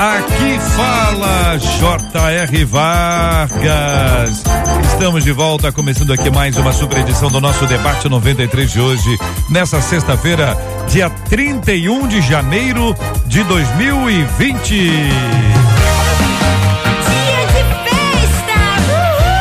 Aqui fala J.R. Vargas. Estamos de volta, começando aqui mais uma super edição do nosso debate 93 de hoje, nessa sexta-feira, dia 31 de janeiro de 2020.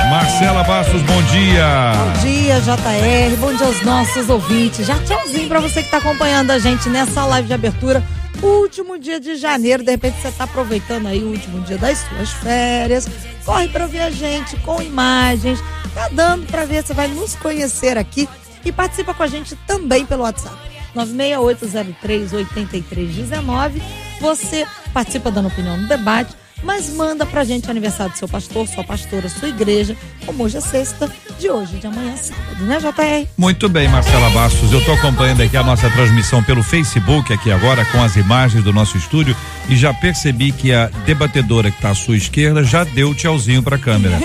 Marcela Bastos, bom dia. Bom dia, JR. Bom dia aos nossos ouvintes. Já tchauzinho pra você que tá acompanhando a gente nessa live de abertura. Último dia de janeiro, de repente você tá aproveitando aí o último dia das suas férias. Corre pra ver a gente com imagens. Tá dando pra ver, você vai nos conhecer aqui e participa com a gente também pelo WhatsApp. 968038319. Você participa dando opinião no debate mas manda pra gente aniversário do seu pastor, sua pastora, sua igreja, como hoje é sexta, de hoje, de amanhã é sábado, né, JR? Muito bem, Marcela Bastos. Eu tô acompanhando aqui a nossa transmissão pelo Facebook, aqui agora, com as imagens do nosso estúdio, e já percebi que a debatedora que tá à sua esquerda já deu tchauzinho pra câmera.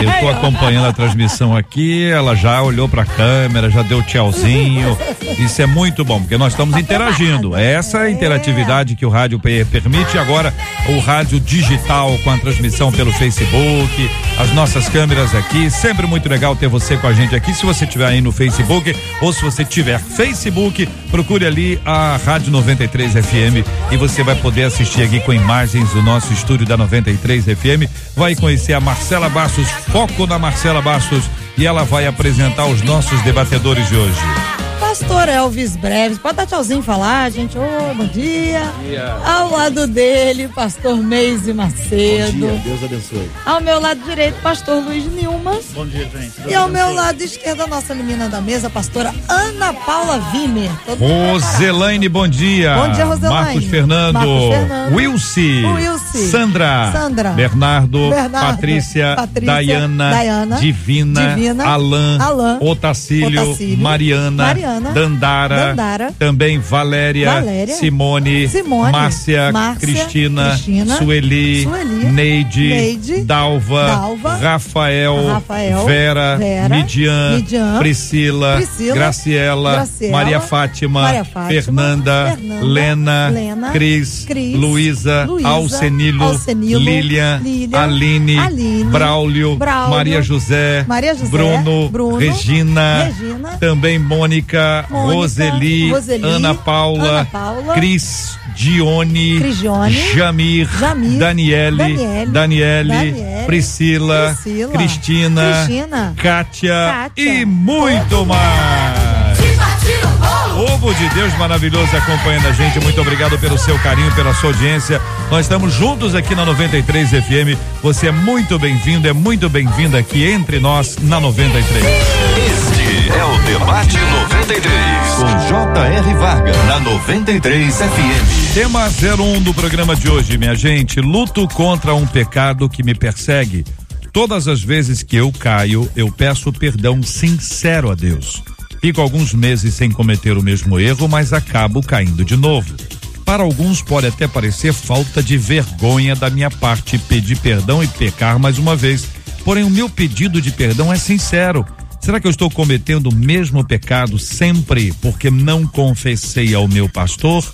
Eu tô acompanhando a transmissão aqui, ela já olhou pra câmera, já deu tchauzinho. Isso é muito bom, porque nós estamos interagindo. Essa é a interatividade que o rádio permite. Agora, o rádio digital com a transmissão pelo Facebook, as nossas câmeras aqui. Sempre muito legal ter você com a gente aqui. Se você estiver aí no Facebook ou se você tiver Facebook, procure ali a Rádio 93 FM e você vai poder assistir aqui com imagens do nosso estúdio da 93 FM. Vai conhecer a Marcela Bastos, foco na Marcela Bastos, e ela vai apresentar os nossos debatedores de hoje. Pastor Elvis Breves, pode dar tchauzinho e falar, gente. Ô, oh, bom dia. Bom dia. Ao lado dele, pastor Meise Macedo. Bom dia, Deus abençoe. Ao meu lado direito, pastor Luiz Nilma. Bom dia, gente. Deus e ao meu lado esquerdo, a nossa menina da mesa, pastora Ana Paula Vimer. Roselaine, bom dia. Bom dia, Roselaine. Marcos Fernando. Marcos Fernando. Wilcy. Wilcy. Sandra. Sandra. Bernardo. Bernardo. Patrícia. Patrícia Dayana. Dayana. Divina. Divina. Alan. Alan. Otacílio. Otacílio. Mariana. Mariana. Dandara, Dandara. também Valéria, Valéria. Simone, Simone. Márcia, Márcia, Cristina, Cristina, Sueli, Sueli, Neide, Neide, Dalva, Dalva, Rafael, Rafael, Vera, Vera, Midian, Midian, Priscila, Priscila, Graciela, Graciela, Maria Fátima, Maria Fátima, Fernanda, Fernanda, Lena, Lena, Cris, Cris, Luísa, Luísa, Alcenilo, Alcenilo, Lilian, Lilian, Aline, Aline, Braulio, Braulio, Maria José, Maria José, Bruno, Bruno, Regina, Regina, também Mônica, Mônica, Roseli, Roseli, Ana Paula, Ana Paula, Cris Dione, Jamir, Jamir, Daniele, Daniele, Daniele, Daniele, Priscila, Priscila, Cristina, Cristina, Kátia, Kátia, e muito mais. Povo de Deus maravilhoso acompanhando a gente. Muito obrigado pelo seu carinho, pela sua audiência. Nós estamos juntos aqui na 93 FM. Você é muito bem-vindo, é muito bem-vindo aqui entre nós na 93. 93 com J.R. Vargas na 93 FM. Tema 01 do programa de hoje, minha gente. Luto contra um pecado que me persegue. Todas as vezes que eu caio, eu peço perdão sincero a Deus. Fico alguns meses sem cometer o mesmo erro, mas acabo caindo de novo. Para alguns pode até parecer falta de vergonha da minha parte pedir perdão e pecar mais uma vez. Porém, o meu pedido de perdão é sincero. Será que eu estou cometendo o mesmo pecado sempre porque não confessei ao meu pastor?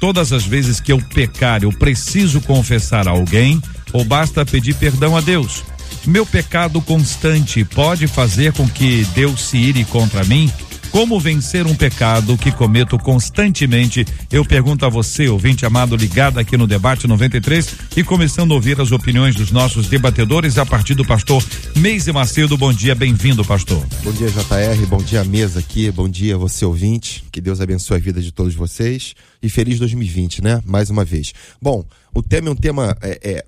Todas as vezes que eu pecar, eu preciso confessar a alguém ou basta pedir perdão a Deus? Meu pecado constante pode fazer com que Deus se ire contra mim? Como vencer um pecado que cometo constantemente? Eu pergunto a você, ouvinte amado, ligado aqui no Debate 93 e começando a ouvir as opiniões dos nossos debatedores a partir do pastor Meise Macedo. Bom dia, bem-vindo, pastor. Bom dia, JR. Bom dia, mesa aqui. Bom dia, você ouvinte. Que Deus abençoe a vida de todos vocês. E feliz 2020, né? Mais uma vez. Bom, o tema é um tema é, é,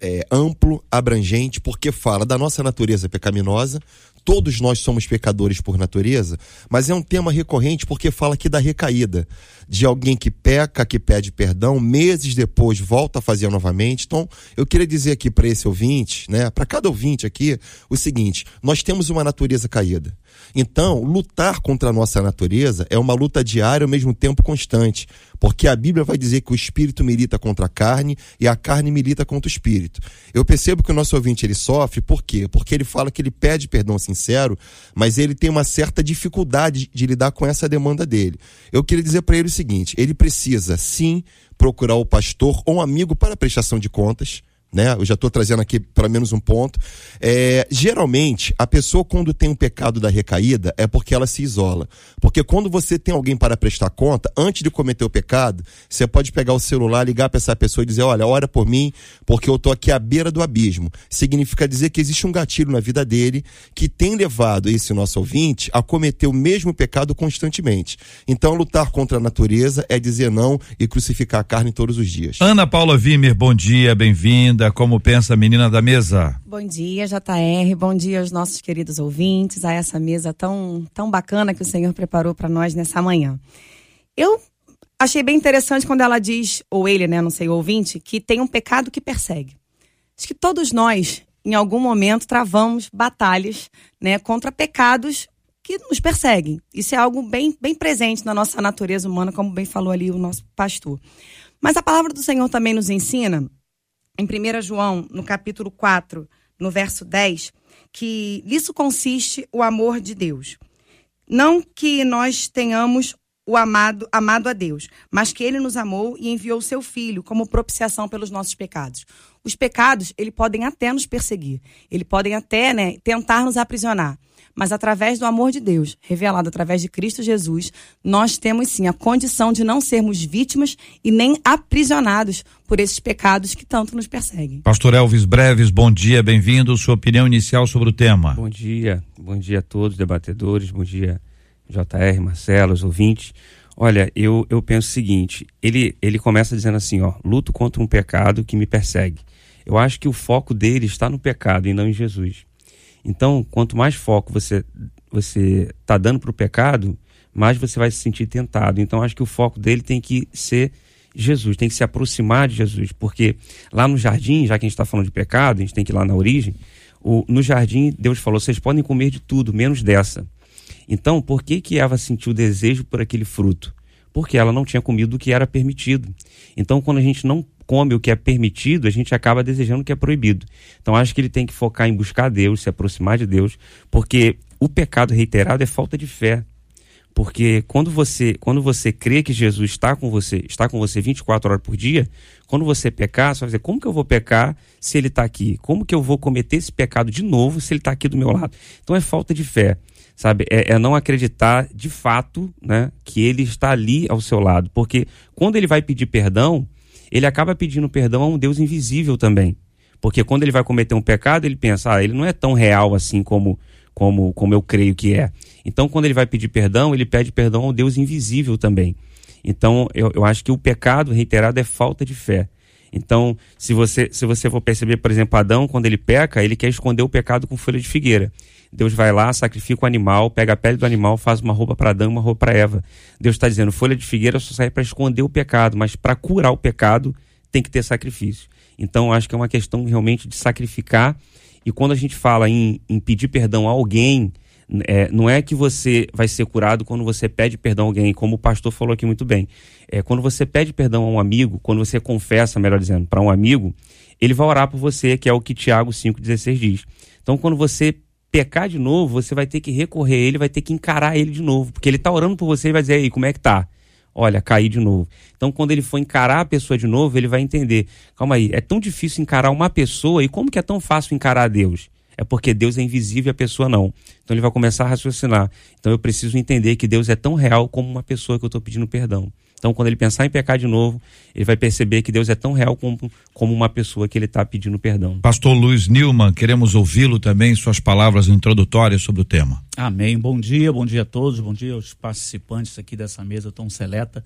é amplo, abrangente, porque fala da nossa natureza pecaminosa, todos nós somos pecadores por natureza, mas é um tema recorrente porque fala aqui da recaída, de alguém que peca, que pede perdão, meses depois volta a fazer novamente. Então, eu queria dizer aqui para esse ouvinte, né, para cada ouvinte aqui, o seguinte: nós temos uma natureza caída. Então, lutar contra a nossa natureza é uma luta diária ao mesmo tempo constante, porque a Bíblia vai dizer que o espírito milita contra a carne e a carne milita contra o espírito. Eu percebo que o nosso ouvinte ele sofre, por quê? Porque ele fala que ele pede perdão sincero, mas ele tem uma certa dificuldade de lidar com essa demanda dele. Eu queria dizer para ele o seguinte: ele precisa sim procurar o pastor ou um amigo para prestação de contas né? Eu já estou trazendo aqui para menos um ponto. É, geralmente, a pessoa quando tem um pecado da recaída é porque ela se isola. Porque quando você tem alguém para prestar conta, antes de cometer o pecado, você pode pegar o celular, ligar para essa pessoa e dizer: Olha, ora por mim, porque eu estou aqui à beira do abismo. Significa dizer que existe um gatilho na vida dele que tem levado esse nosso ouvinte a cometer o mesmo pecado constantemente. Então, lutar contra a natureza é dizer não e crucificar a carne todos os dias. Ana Paula Vimer, bom dia, bem-vinda como pensa a menina da mesa? Bom dia, JR. Bom dia aos nossos queridos ouvintes, a essa mesa tão, tão bacana que o Senhor preparou para nós nessa manhã. Eu achei bem interessante quando ela diz, ou ele, né, não sei, o ouvinte, que tem um pecado que persegue. Acho que todos nós, em algum momento, travamos batalhas, né, contra pecados que nos perseguem. Isso é algo bem, bem presente na nossa natureza humana, como bem falou ali o nosso pastor. Mas a palavra do Senhor também nos ensina em 1 João, no capítulo 4, no verso 10, que nisso consiste o amor de Deus. Não que nós tenhamos o amado, amado a Deus, mas que ele nos amou e enviou o seu filho como propiciação pelos nossos pecados. Os pecados, ele podem até nos perseguir, ele podem até, né, tentar nos aprisionar mas através do amor de Deus, revelado através de Cristo Jesus, nós temos sim a condição de não sermos vítimas e nem aprisionados por esses pecados que tanto nos perseguem. Pastor Elvis Breves, bom dia, bem-vindo. Sua opinião inicial sobre o tema. Bom dia, bom dia a todos, debatedores, bom dia, JR, Marcelo, os ouvintes. Olha, eu, eu penso o seguinte: ele, ele começa dizendo assim, ó, luto contra um pecado que me persegue. Eu acho que o foco dele está no pecado e não em Jesus. Então, quanto mais foco você você está dando para o pecado, mais você vai se sentir tentado. Então, acho que o foco dele tem que ser Jesus, tem que se aproximar de Jesus, porque lá no jardim, já que a gente está falando de pecado, a gente tem que ir lá na origem. O, no jardim, Deus falou: vocês podem comer de tudo, menos dessa. Então, por que que Eva sentiu desejo por aquele fruto? Porque ela não tinha comido o que era permitido. Então, quando a gente não come o que é permitido, a gente acaba desejando o que é proibido. Então acho que ele tem que focar em buscar Deus, se aproximar de Deus, porque o pecado reiterado é falta de fé. Porque quando você, quando você crê que Jesus está com você, está com você 24 horas por dia, quando você pecar, você vai dizer, como que eu vou pecar se ele está aqui? Como que eu vou cometer esse pecado de novo se ele está aqui do meu lado? Então é falta de fé, sabe? É, é, não acreditar de fato né, que ele está ali ao seu lado. Porque quando ele vai pedir perdão, ele acaba pedindo perdão a um Deus invisível também. Porque quando ele vai cometer um pecado, ele pensa, ah, ele não é tão real assim como, como, como eu creio que é. Então, quando ele vai pedir perdão, ele pede perdão ao Deus invisível também. Então, eu, eu acho que o pecado reiterado é falta de fé. Então, se você, se você for perceber, por exemplo, Adão, quando ele peca, ele quer esconder o pecado com folha de figueira. Deus vai lá, sacrifica o animal, pega a pele do animal, faz uma roupa para Adão, uma roupa para Eva. Deus está dizendo, folha de figueira só sai para esconder o pecado, mas para curar o pecado tem que ter sacrifício. Então acho que é uma questão realmente de sacrificar. E quando a gente fala em, em pedir perdão a alguém, é, não é que você vai ser curado quando você pede perdão a alguém, como o pastor falou aqui muito bem. É, quando você pede perdão a um amigo, quando você confessa, melhor dizendo, para um amigo, ele vai orar por você, que é o que Tiago 5,16 diz. Então, quando você pecar de novo, você vai ter que recorrer a ele, vai ter que encarar ele de novo. Porque ele está orando por você e vai dizer, aí, como é que tá? Olha, caí de novo. Então, quando ele for encarar a pessoa de novo, ele vai entender. Calma aí, é tão difícil encarar uma pessoa e como que é tão fácil encarar Deus? É porque Deus é invisível e a pessoa não. Então ele vai começar a raciocinar. Então eu preciso entender que Deus é tão real como uma pessoa que eu estou pedindo perdão. Então, quando ele pensar em pecar de novo, ele vai perceber que Deus é tão real como, como uma pessoa que ele está pedindo perdão. Pastor Luiz Nilman, queremos ouvi-lo também, suas palavras introdutórias sobre o tema. Amém. Bom dia, bom dia a todos, bom dia aos participantes aqui dessa mesa tão seleta.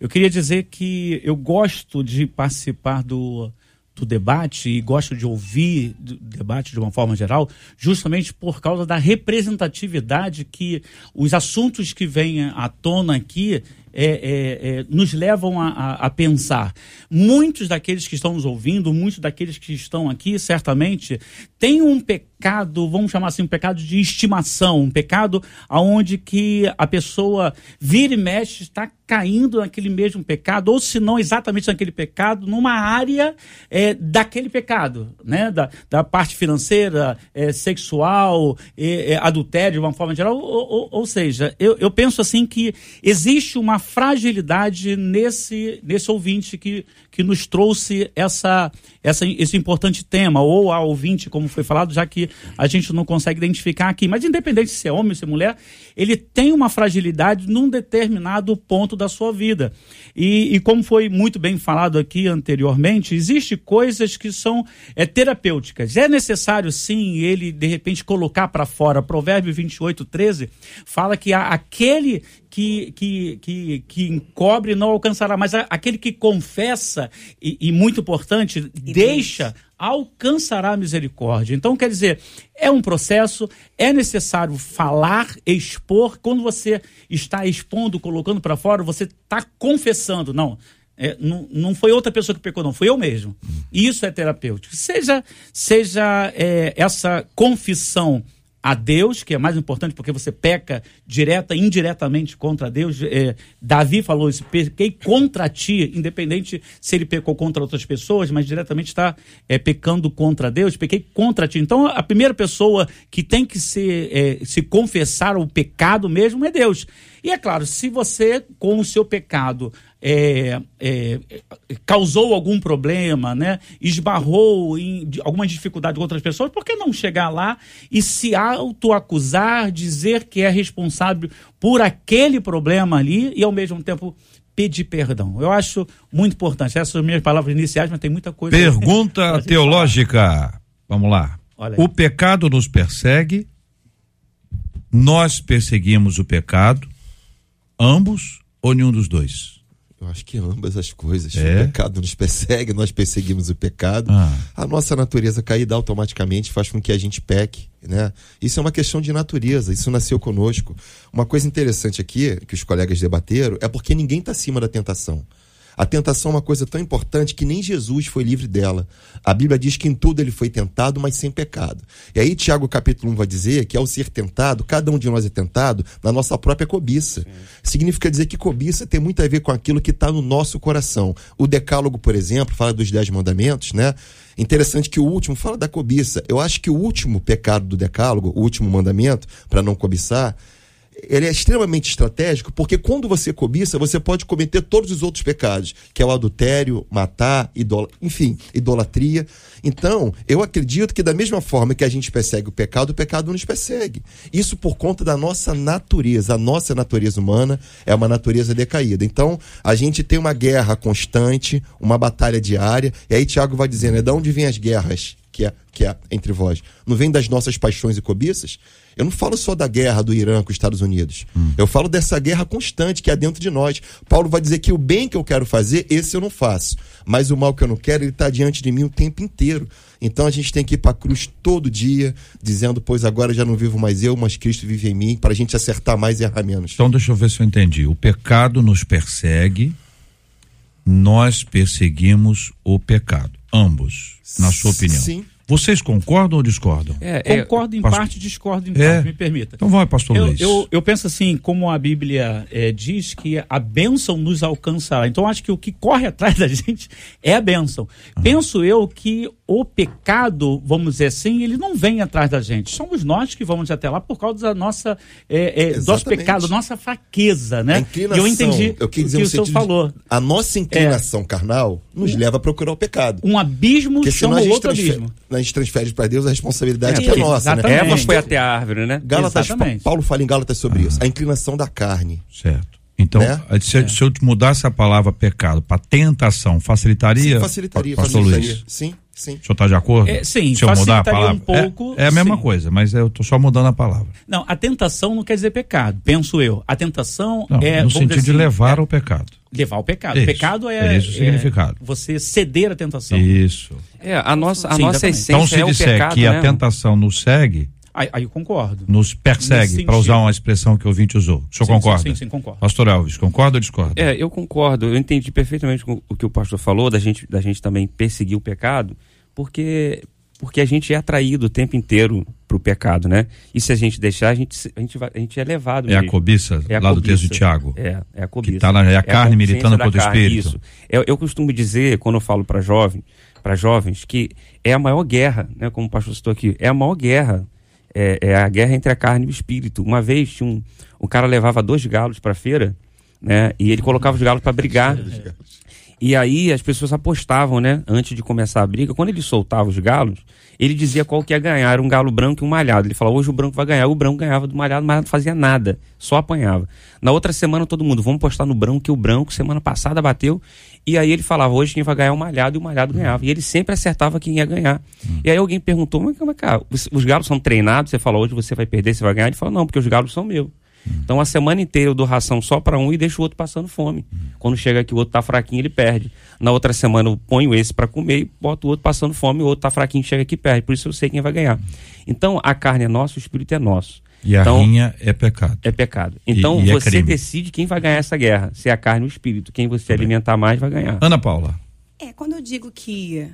Eu queria dizer que eu gosto de participar do, do debate e gosto de ouvir o debate de uma forma geral, justamente por causa da representatividade que os assuntos que vêm à tona aqui é, é, é, nos levam a, a, a, pensar. Muitos daqueles que estão nos ouvindo, muitos daqueles que estão aqui, certamente, têm um pecado, vamos chamar assim, um pecado de estimação, um pecado aonde que a pessoa vira e mexe, está caindo naquele mesmo pecado, ou se não exatamente naquele pecado, numa área é, daquele pecado, né? Da, da parte financeira, é, sexual, é, adultério, de uma forma geral. Ou, ou, ou seja, eu, eu penso assim que existe uma fragilidade nesse, nesse ouvinte que, que nos trouxe essa, essa, esse importante tema, ou a ouvinte, como foi falado, já que a gente não consegue identificar aqui. Mas independente se é homem ou se é mulher, ele tem uma fragilidade num determinado ponto da sua vida. E, e como foi muito bem falado aqui anteriormente, existe coisas que são é, terapêuticas. É necessário, sim, ele, de repente, colocar para fora. Provérbio 28, 13 fala que aquele que, que, que, que encobre não alcançará, mas aquele que confessa, e, e muito importante, e deixa, alcançará a misericórdia. Então, quer dizer, é um processo, é necessário falar, expor. Quando você está expondo, colocando para fora, você está confessando. Não, é, não, não foi outra pessoa que pecou, não, foi eu mesmo. Isso é terapêutico. Seja, seja é, essa confissão a Deus, que é mais importante porque você peca direta e indiretamente contra Deus. É, Davi falou isso, pequei contra ti, independente se ele pecou contra outras pessoas, mas diretamente está é, pecando contra Deus, pequei contra ti. Então a primeira pessoa que tem que se, é, se confessar o pecado mesmo é Deus. E é claro, se você, com o seu pecado, é, é, causou algum problema, né? esbarrou em alguma dificuldade com outras pessoas, por que não chegar lá e se autoacusar, dizer que é responsável por aquele problema ali e ao mesmo tempo pedir perdão? Eu acho muito importante. Essas são minhas palavras iniciais, mas tem muita coisa. Pergunta teológica. Vamos lá. O pecado nos persegue, nós perseguimos o pecado, ambos ou nenhum dos dois? Eu acho que ambas as coisas. É? O pecado nos persegue, nós perseguimos o pecado. Ah. A nossa natureza caída automaticamente faz com que a gente peque. Né? Isso é uma questão de natureza, isso nasceu conosco. Uma coisa interessante aqui, que os colegas debateram, é porque ninguém está acima da tentação. A tentação é uma coisa tão importante que nem Jesus foi livre dela. A Bíblia diz que em tudo ele foi tentado, mas sem pecado. E aí Tiago capítulo 1 vai dizer que ao ser tentado, cada um de nós é tentado na nossa própria cobiça. Sim. Significa dizer que cobiça tem muito a ver com aquilo que está no nosso coração. O decálogo, por exemplo, fala dos dez mandamentos, né? Interessante que o último fala da cobiça. Eu acho que o último pecado do decálogo, o último mandamento, para não cobiçar, ele é extremamente estratégico porque quando você cobiça, você pode cometer todos os outros pecados, que é o adultério, matar, idol... enfim, idolatria. Então, eu acredito que da mesma forma que a gente persegue o pecado, o pecado nos persegue. Isso por conta da nossa natureza. A nossa natureza humana é uma natureza decaída. Então, a gente tem uma guerra constante, uma batalha diária. E aí Tiago vai dizendo, é de onde vêm as guerras que é, que é entre vós? Não vem das nossas paixões e cobiças? Eu não falo só da guerra do Irã com os Estados Unidos. Hum. Eu falo dessa guerra constante que há dentro de nós. Paulo vai dizer que o bem que eu quero fazer, esse eu não faço. Mas o mal que eu não quero, ele está diante de mim o tempo inteiro. Então a gente tem que ir para a cruz todo dia, dizendo, pois agora já não vivo mais eu, mas Cristo vive em mim, para a gente acertar mais e errar menos. Então deixa eu ver se eu entendi. O pecado nos persegue, nós perseguimos o pecado. Ambos, na sua opinião. Sim. Vocês concordam ou discordam? É, é, Concordo em pastor... parte, discordo em parte, é. me permita. Então vai, pastor eu, Luiz. Eu, eu penso assim, como a Bíblia é, diz que a bênção nos alcançará. Então acho que o que corre atrás da gente é a bênção. Ah. Penso eu que o pecado, vamos dizer assim, ele não vem atrás da gente. Somos nós que vamos até lá por causa da nossa, é, é, nosso pecado, nossa fraqueza, né? E eu entendi eu o que o senhor falou. A nossa inclinação carnal nos leva a procurar o pecado. Um abismo Porque chama outro abismo a gente transfere para Deus a responsabilidade é, que é nossa, né? Eva foi até a árvore, né? Gálatas, Paulo fala em Gálatas sobre ah. isso, a inclinação da carne. Certo. Então, né? se, é. se, eu mudasse a palavra pecado para tentação, facilitaria? Sim, facilitaria. Pastor facilitaria. Luiz. Sim, sim. O senhor está de acordo? É, sim, se eu mudar a palavra? um pouco. É, é a mesma sim. coisa, mas eu estou só mudando a palavra. Não, a tentação não quer dizer pecado, penso eu. A tentação não, é. No sentido assim, de levar é, ao pecado. levar o pecado. Isso, pecado é, é esse o significado. você ceder à tentação. Isso. É, a nossa, a Sim, nossa exatamente. essência Então, se é o disser pecado, que né? a tentação nos segue, Aí, aí eu concordo. nos persegue, para usar uma expressão que o ouvinte usou. O senhor Sim, concorda? Sim, sim, sim, concordo. Pastor Elvis, concorda ou discorda? É, eu concordo. Eu entendi perfeitamente com o que o pastor falou, da gente, da gente também perseguir o pecado, porque, porque a gente é atraído o tempo inteiro para o pecado, né? E se a gente deixar, a gente, a gente, vai, a gente é levado É a cobiça, É a lá do cobiça. texto de Tiago. É, é a cobiça. Que tá na- é a carne consciência militando contra o espírito. Isso. Eu, eu costumo dizer, quando eu falo para jovem, para jovens, que é a maior guerra, né? Como o pastor citou aqui, é a maior guerra. É, é a guerra entre a carne e o espírito. Uma vez tinha um, o cara levava dois galos para feira, né? E ele colocava os galos para brigar. E aí as pessoas apostavam, né? Antes de começar a briga. Quando ele soltava os galos, ele dizia qual que ia ganhar. Era um galo branco e um malhado. Ele falava, hoje o branco vai ganhar. O branco ganhava do malhado, o malhado não fazia nada. Só apanhava. Na outra semana, todo mundo, vamos postar no branco, que o branco semana passada bateu. E aí ele falava, hoje quem vai ganhar é o malhado e o malhado ganhava. E ele sempre acertava quem ia ganhar. E aí alguém perguntou, mas os, os galos são treinados? Você fala, hoje você vai perder, você vai ganhar? Ele falou, não, porque os galos são meus. Então a semana inteira eu dou ração só para um e deixo o outro passando fome. Quando chega aqui o outro tá fraquinho, ele perde. Na outra semana eu ponho esse para comer e boto o outro passando fome, o outro tá fraquinho, chega aqui e perde. Por isso eu sei quem vai ganhar. Então a carne é nossa, o espírito é nosso. E a então, rinha é pecado. é pecado. Então e é você crime. decide quem vai ganhar essa guerra, se é a carne ou o espírito. Quem você alimentar mais vai ganhar. Ana Paula, É, quando eu digo que.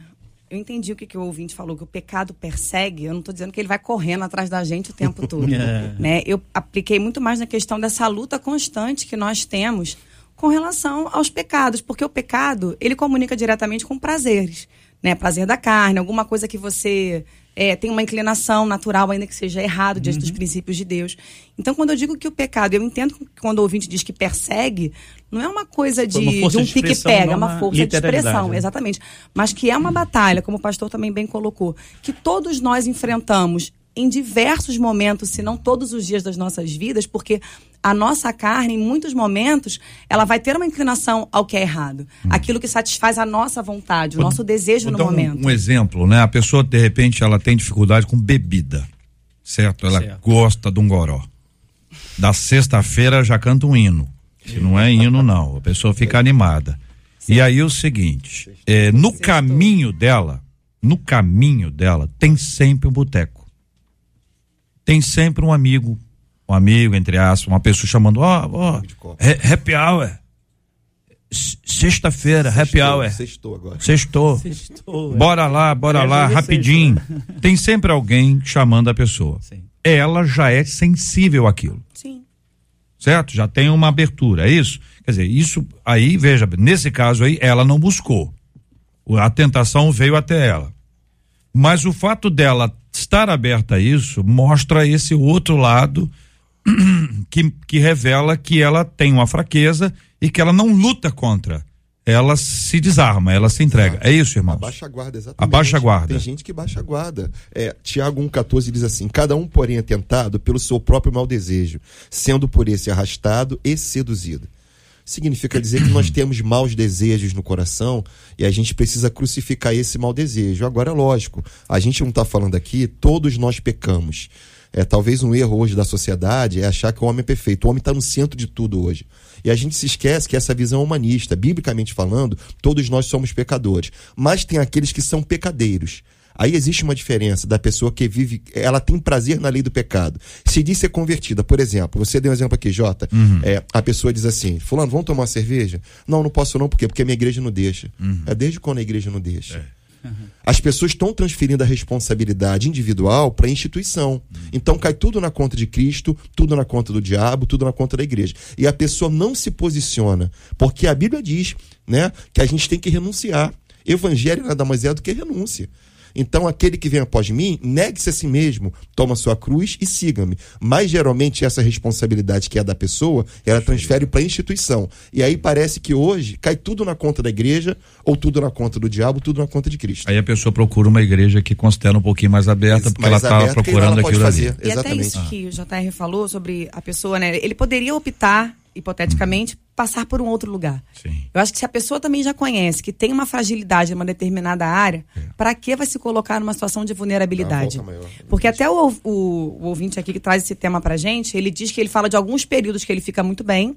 Eu entendi o que, que o ouvinte falou, que o pecado persegue, eu não estou dizendo que ele vai correndo atrás da gente o tempo todo. É. né? Eu apliquei muito mais na questão dessa luta constante que nós temos com relação aos pecados, porque o pecado, ele comunica diretamente com prazeres, né? Prazer da carne, alguma coisa que você é, tem uma inclinação natural, ainda que seja errado diante dos princípios de Deus. Então, quando eu digo que o pecado, eu entendo que quando o ouvinte diz que persegue, não é uma coisa de, uma de um pique-pega, é uma força de expressão, né? exatamente. Mas que é uma batalha, como o pastor também bem colocou, que todos nós enfrentamos em diversos momentos, se não todos os dias das nossas vidas, porque a nossa carne, em muitos momentos, ela vai ter uma inclinação ao que é errado. Aquilo que satisfaz a nossa vontade, o nosso desejo Hum. Vou no dar um- momento. Um, exemplo, né? A pessoa, de repente, ela tem dificuldade com bebida. Certo? Ela Certo. gosta de um goró. Da sexta-feira já canta um hino. Se não é hino, não. A pessoa fica animada. E aí o seguinte, é, no caminho dela, no caminho dela, tem sempre um boteco. Tem sempre um amigo, um amigo, entre aspas, uma pessoa chamando, ó, ó, ha- happy hour. Sexta-feira, happy hour. Sextou agora. Sextou. Sextou, é. Bora lá, bora É, lá, rapidinho. Tem sempre alguém chamando a pessoa. Sim. Ela já é sensível àquilo, Sim. certo? Já tem uma abertura, é isso? Quer dizer, isso aí, veja, nesse caso aí, ela não buscou. A tentação veio até ela. Mas o fato dela estar aberta a isso mostra esse outro lado que, que revela que ela tem uma fraqueza e que ela não luta contra. Ela se desarma, ela se entrega. É isso, irmão? Abaixa a guarda, exatamente. Abaixa a guarda. Tem gente que baixa a guarda. É, Tiago 1,14 diz assim: Cada um, porém, é tentado pelo seu próprio mau desejo, sendo por esse arrastado e seduzido. Significa dizer que nós temos maus desejos no coração e a gente precisa crucificar esse mau desejo. Agora, lógico, a gente não está falando aqui, todos nós pecamos. É, talvez um erro hoje da sociedade é achar que o homem é perfeito. O homem está no centro de tudo hoje. E a gente se esquece que essa visão é humanista, biblicamente falando, todos nós somos pecadores. Mas tem aqueles que são pecadeiros. Aí existe uma diferença da pessoa que vive, ela tem prazer na lei do pecado. Se diz ser convertida, por exemplo, você deu um exemplo aqui, Jota, é, a pessoa diz assim: Fulano, vamos tomar uma cerveja? Não, não posso não, por quê? Porque a minha igreja não deixa. É desde quando a igreja não deixa? As pessoas estão transferindo a responsabilidade individual para a instituição. Então cai tudo na conta de Cristo, tudo na conta do diabo, tudo na conta da igreja. E a pessoa não se posiciona, porque a Bíblia diz, né, que a gente tem que renunciar. Evangelho nada mais é do que renúncia. Então, aquele que vem após mim, negue-se a si mesmo, toma sua cruz e siga-me. Mas, geralmente, essa responsabilidade que é da pessoa, ela transfere para a instituição. E aí parece que hoje cai tudo na conta da igreja, ou tudo na conta do diabo, tudo na conta de Cristo. Aí a pessoa procura uma igreja que considera um pouquinho mais aberta, porque Mais ela está procurando ela aquilo fazer. ali. E até Exatamente. isso que o JR falou sobre a pessoa, né? Ele poderia optar, hipoteticamente, passar por um outro lugar. Sim. Eu acho que se a pessoa também já conhece que tem uma fragilidade em uma determinada área, É. para que vai se colocar numa situação de vulnerabilidade? Porque até o, o- o ouvinte aqui que traz esse tema pra gente, ele diz que ele fala de alguns períodos que ele fica muito bem,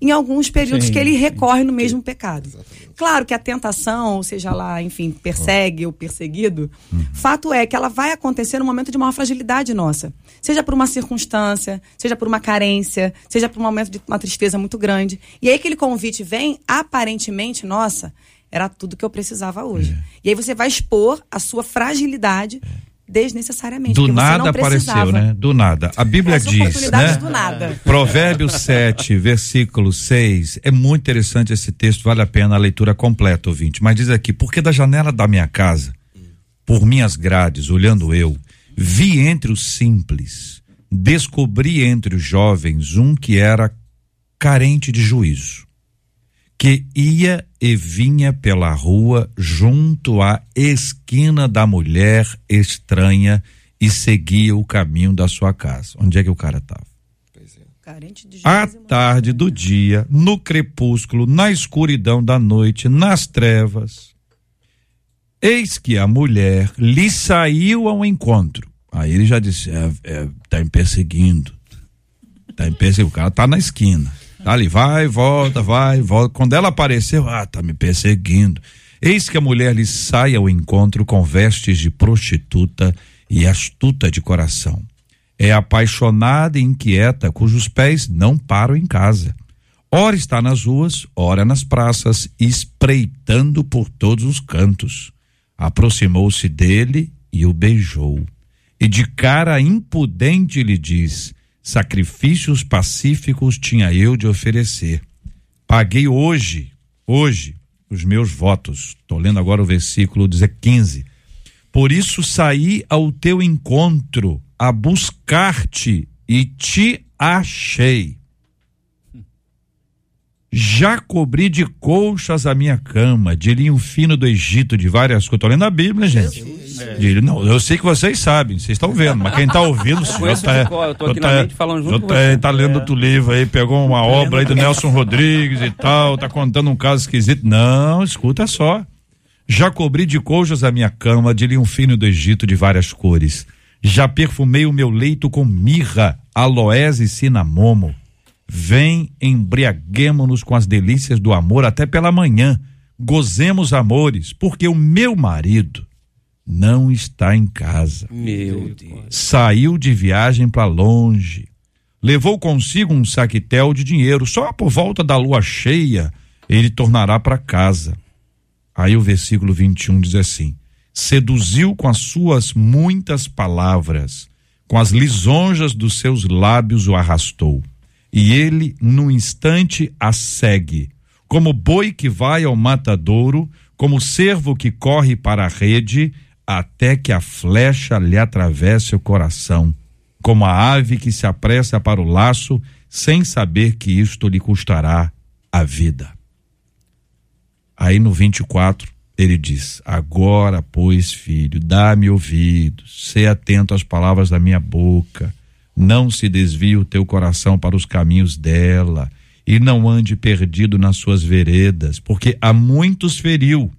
em alguns períodos Sim, que ele recorre no mesmo pecado. Claro que a tentação, ou seja lá, enfim, persegue ou perseguido, fato é que ela vai acontecer no momento de maior fragilidade nossa. Seja por uma circunstância, seja por uma carência, seja por um momento de uma tristeza muito grande. E aí aquele convite vem, aparentemente, nossa, era tudo que eu precisava hoje. É. E aí você vai expor a sua fragilidade desnecessariamente. Do nada apareceu, né? Do nada. A Bíblia As diz, né? do nada. Provérbios 7, versículo 6. É muito interessante esse texto, vale a pena a leitura completa, ouvinte. Mas diz aqui: Porque da janela da minha casa, por minhas grades, olhando eu, vi entre os simples, descobri entre os jovens um que era carente de juízo, que ia e vinha pela rua junto à esquina da mulher estranha e seguia o caminho da sua casa. Onde é que o cara estava? De À tarde do dia, no crepúsculo, na escuridão da noite, nas trevas. Eis que a mulher lhe saiu ao encontro. Aí ele já disse: é, é, tá me perseguindo. Tá me perseguindo. O cara tá na esquina. Ali, vai, volta, vai, volta. Quando ela apareceu, ah, tá me perseguindo. Eis que a mulher lhe sai ao encontro com vestes de prostituta e astuta de coração. É apaixonada e inquieta, cujos pés não param em casa. Ora está nas ruas, ora nas praças, espreitando por todos os cantos. Aproximou-se dele e o beijou. E de cara impudente lhe diz: Sacrifícios pacíficos tinha eu de oferecer. Paguei hoje, hoje, os meus votos. Estou lendo agora o versículo 15. Por isso saí ao teu encontro a buscar-te e te achei. Já cobri de colchas a minha cama, de linho fino do Egito, de várias coisas. Estou lendo a Bíblia, gente. De- não, eu sei que vocês sabem, vocês estão vendo, mas quem está ouvindo, o senhor tá, cor, eu tô aqui tá- na mente falando junto tá- você. tá lendo É. outro livro aí, pegou uma obra aí do Nelson Rodrigues e tal, tá contando um caso esquisito. Não, escuta só. Já cobri de colchas a minha cama, de linho fino do Egito de várias cores. Já perfumei o meu leito com mirra, aloés e cinamomo. Vem, embriaguemo-nos com as delícias do amor até pela manhã. Gozemos amores, porque o meu marido não está em casa. Meu Deus. Saiu de viagem para longe. Levou consigo um saquetel de dinheiro. Só por volta da lua cheia ele tornará para casa. Aí o versículo 21 diz assim: Seduziu com as suas muitas palavras, com as lisonjas dos seus lábios o arrastou. E ele, num instante, a segue, como boi que vai ao matadouro, como cervo que corre para a rede, até que a flecha lhe atravesse o coração, como a ave que se apressa para o laço, sem saber que isto lhe custará a vida. Aí no 24, ele diz: Agora, pois, filho, dá-me ouvidos, sê atento às palavras da minha boca, não se desvie o teu coração para os caminhos dela, e não ande perdido nas suas veredas, porque a muitos feriu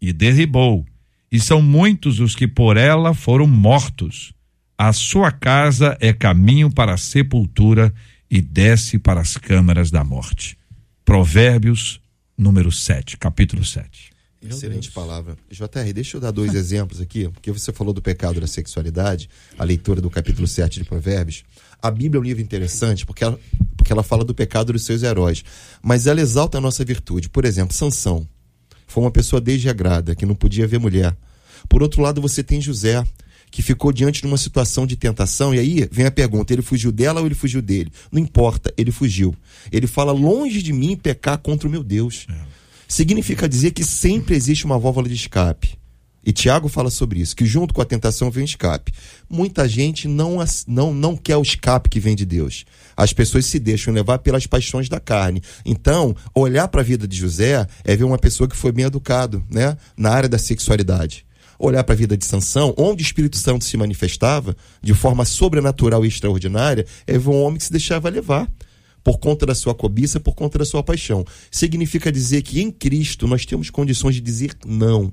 e derribou, e são muitos os que por ela foram mortos. A sua casa é caminho para a sepultura e desce para as câmaras da morte. Provérbios, número 7, capítulo 7. Excelente palavra. JR, deixa eu dar dois exemplos aqui, porque você falou do pecado da sexualidade, a leitura do capítulo 7 de Provérbios. A Bíblia é um livro interessante porque ela, porque ela fala do pecado dos seus heróis, mas ela exalta a nossa virtude. Por exemplo, Sansão foi uma pessoa desregrada, que não podia ver mulher. Por outro lado, você tem José, que ficou diante de uma situação de tentação, e aí vem a pergunta: ele fugiu dela ou ele fugiu dele? Não importa, ele fugiu. Ele fala: longe de mim pecar contra o meu Deus. Significa dizer que sempre existe uma válvula de escape. E Tiago fala sobre isso, que junto com a tentação vem o escape. Muita gente não, não, não quer o escape que vem de Deus. As pessoas se deixam levar pelas paixões da carne. Então, olhar para a vida de José é ver uma pessoa que foi bem educado, né, na área da sexualidade. Olhar para a vida de Sansão, onde o Espírito Santo se manifestava de forma sobrenatural e extraordinária, é ver um homem que se deixava levar por conta da sua cobiça, por conta da sua paixão. Significa dizer que em Cristo nós temos condições de dizer não.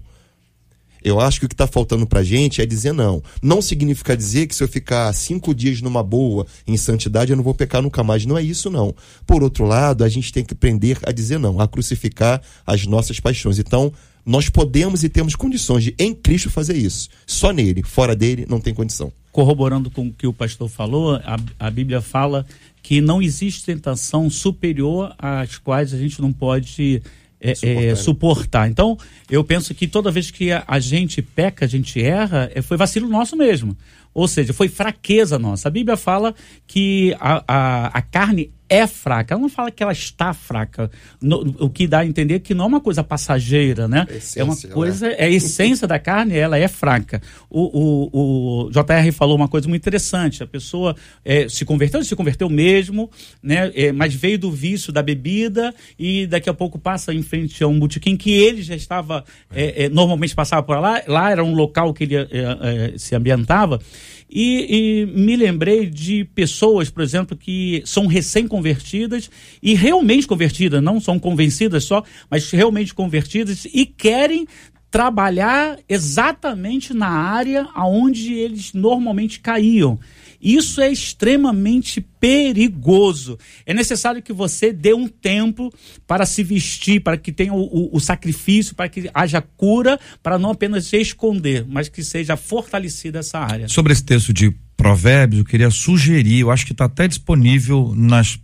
Eu acho que o que está faltando para gente é dizer não. Não significa dizer que se eu ficar cinco dias numa boa, em santidade, eu não vou pecar nunca mais. Não é isso, não. Por outro lado, a gente tem que aprender a dizer não, a crucificar as nossas paixões. Então, nós podemos e temos condições de, em Cristo, fazer isso. Só nele. Fora dele, não tem condição. Corroborando com o que o pastor falou, a, a Bíblia fala que não existe tentação superior às quais a gente não pode é, suportar. É, suportar. Então, eu penso que toda vez que a, a gente peca, a gente erra, é, foi vacilo nosso mesmo. Ou seja, foi fraqueza nossa. A Bíblia fala que a, a, a carne é fraca. Ela não fala que ela está fraca. No, o que dá a entender que não é uma coisa passageira, né? Essência, é uma coisa, é a essência da carne, ela é fraca. O, o, o JR falou uma coisa muito interessante. A pessoa é, se converteu, se converteu mesmo, né? É, mas veio do vício da bebida e daqui a pouco passa em frente a um botequim que ele já estava, é, é normalmente passava por lá. Lá era um local que ele é, é, se ambientava. E, e, me lembrei de pessoas, por exemplo, que são recém-convertidas e realmente convertidas, não são convencidas só, mas realmente convertidas e querem trabalhar exatamente na área aonde eles normalmente caíam. Isso é extremamente perigoso. É necessário que você dê um tempo para se vestir, para que tenha o, o, o sacrifício, para que haja cura, para não apenas se esconder, mas que seja fortalecida essa área. Sobre esse texto de Provérbios, eu queria sugerir, eu acho que está até disponível nas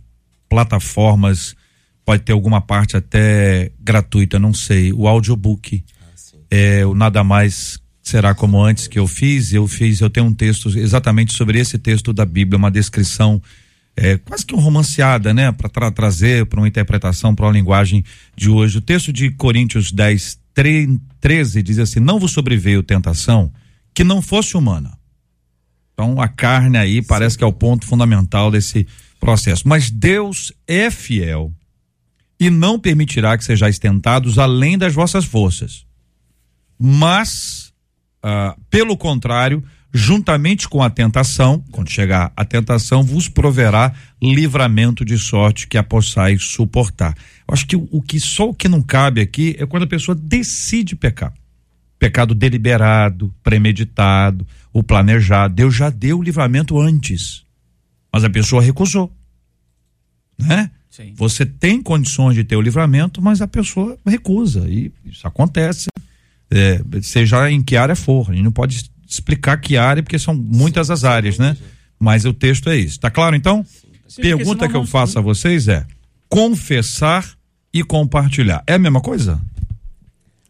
plataformas, pode ter alguma parte até gratuita, não sei, o audiobook. Ah, é o Nada Mais será como antes que eu fiz. Eu fiz, eu tenho um texto exatamente sobre esse texto da Bíblia, uma descrição é, quase que um romanceada, né, para tra trazer para uma interpretação, para uma linguagem de hoje. O texto de Coríntios 10, 13 diz assim: Não vos sobreveio tentação que não fosse humana. Então a carne aí parece que é o ponto fundamental desse processo. Mas Deus é fiel e não permitirá que sejais tentados além das vossas forças. Mas ah, pelo contrário, juntamente com a tentação, quando chegar a tentação, vos proverá livramento de sorte que a possais suportar. Eu acho que o, o que só o que não cabe aqui é quando a pessoa decide pecar. Pecado deliberado, premeditado, o planejado. Deus já deu o livramento antes, mas a pessoa recusou, né? Sim. Você tem condições de ter o livramento, mas a pessoa recusa e isso acontece é, seja em que área for. A gente não pode explicar que área, porque são muitas as áreas, né? Mas o texto é isso. Tá claro então? Sim, Pergunta que eu faço a vocês é: confessar e compartilhar. É a mesma coisa?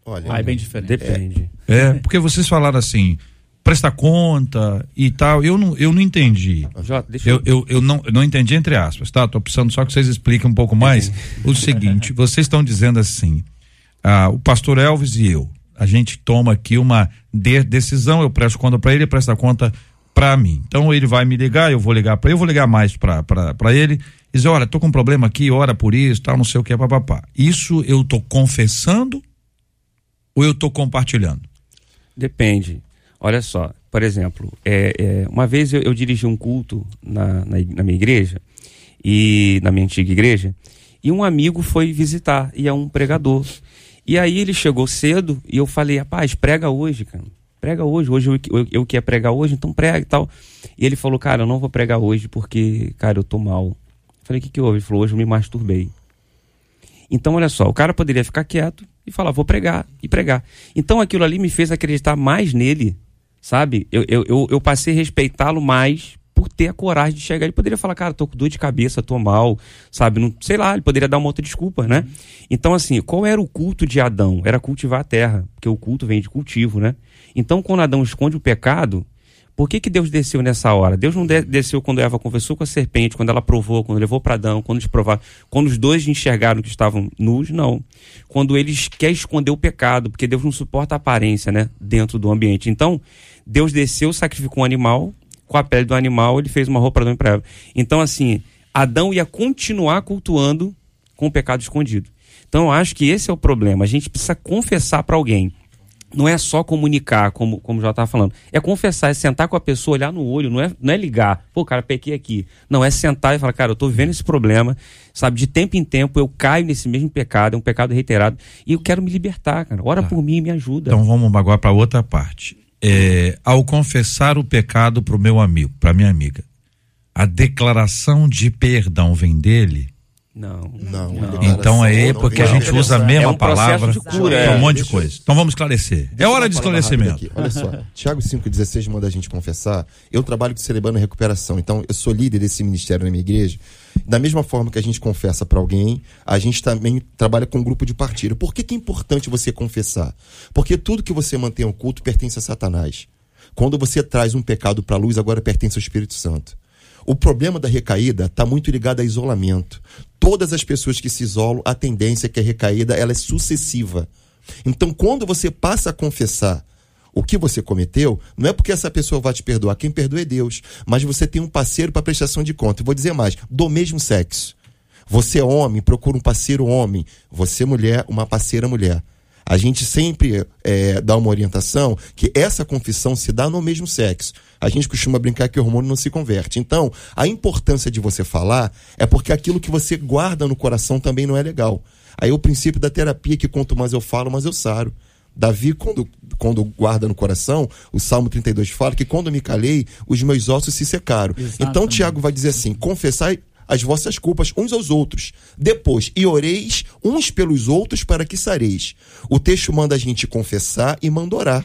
Olha, ah, é bem diferente. Depende. É, é, porque vocês falaram assim, prestar conta e tal. Eu não, eu não entendi. Jota, eu, eu, eu, eu, não, eu não entendi entre aspas, tá? Tô precisando só que vocês expliquem um pouco mais o seguinte: vocês estão dizendo assim, ah, o pastor Elvis e eu a gente toma aqui uma de decisão, eu presto conta para ele, ele presta conta para mim. Então ele vai me ligar, eu vou ligar para ele, eu vou ligar mais para ele, e dizer, olha, tô com um problema aqui, ora por isso, tal, não sei o que, papapá. Isso eu tô confessando ou eu tô compartilhando? Depende. Olha só, por exemplo, é, é uma vez eu, eu, dirigi um culto na, na, na minha igreja, e na minha antiga igreja, e um amigo foi visitar, e é um pregador. E aí ele chegou cedo e eu falei, rapaz, prega hoje, cara. Prega hoje, hoje eu, eu, eu quero pregar hoje, então prega e tal. E ele falou, cara, eu não vou pregar hoje porque, cara, eu tô mal. Eu falei, o que que houve? Ele falou, hoje eu me masturbei. Então, olha só, o cara poderia ficar quieto e falar, vou pregar, e pregar. Então aquilo ali me fez acreditar mais nele, sabe? Eu, eu, eu, eu passei a respeitá-lo mais por ter a coragem de chegar. Ele poderia falar, cara, tô com dor de cabeça, tô mal, sabe? Não, sei lá, ele poderia dar uma outra desculpa, né? Então, assim, qual era o culto de Adão? Era cultivar a terra, porque o culto vem de cultivo, né? Então, quando Adão esconde o pecado, por que, que Deus desceu nessa hora? Deus não desceu quando Eva conversou com a serpente, quando ela provou, quando levou para Adão, quando eles provaram, quando os dois enxergaram que estavam nus, não. Quando eles querem esconder o pecado, porque Deus não suporta a aparência, né, dentro do ambiente. Então, Deus desceu, sacrificou um animal, com a pele do animal, ele fez uma roupa para Eva. Então, assim, Adão ia continuar cultuando com o pecado escondido. Então, eu acho que esse é o problema. A gente precisa confessar para alguém. não é só comunicar, como, como já estava falando. É confessar, é sentar com a pessoa, olhar no olho, não é, não é ligar. Pô, cara, pequei aqui. Não, é sentar e falar, cara, eu estou vivendo esse problema, sabe? De tempo em tempo eu caio nesse mesmo pecado, é um pecado reiterado, e eu quero me libertar, cara. Ora Tá. por mim e me ajuda. Então vamos agora para outra parte. É, ao confessar o pecado para o meu amigo, para minha amiga, a declaração de perdão vem dele? Não. Não, Então é porque a gente usa a mesma É um palavra de cura, para um é. monte de coisa. Então vamos esclarecer. É Deixa hora de esclarecimento. Olha só, Tiago 5,16 manda a gente confessar. Eu trabalho com Celebrando Recuperação, então eu sou líder desse ministério na minha igreja. Da mesma forma que a gente confessa para alguém, a gente também trabalha com um grupo de partilha. Por que, que é importante você confessar? Porque tudo que você mantém oculto pertence a Satanás. Quando você traz um pecado para a luz, agora pertence ao Espírito Santo. O problema da recaída está muito ligado a isolamento. Todas as pessoas que se isolam, a tendência é que a recaída ela é sucessiva. Então, quando você passa a confessar o que você cometeu, não é porque essa pessoa vai te perdoar, quem perdoa é Deus. Mas você tem um parceiro para prestação de conta. Vou dizer mais: do mesmo sexo. Você é homem, procura um parceiro homem. Você, mulher, uma parceira mulher. A gente sempre é, dá uma orientação que essa confissão se dá no mesmo sexo. A gente costuma brincar que o hormônio não se converte. Então, a importância de você falar é porque aquilo que você guarda no coração também não é legal. Aí o princípio da terapia que quanto mais eu falo, mais eu saro. Davi, quando, quando guarda no coração, o Salmo 32 fala que quando me calei, os meus ossos se secaram. Então, Exatamente. Tiago vai dizer assim: confessai as vossas culpas uns aos outros. Depois, e oreis uns pelos outros para que sareis. O texto manda a gente confessar e manda orar.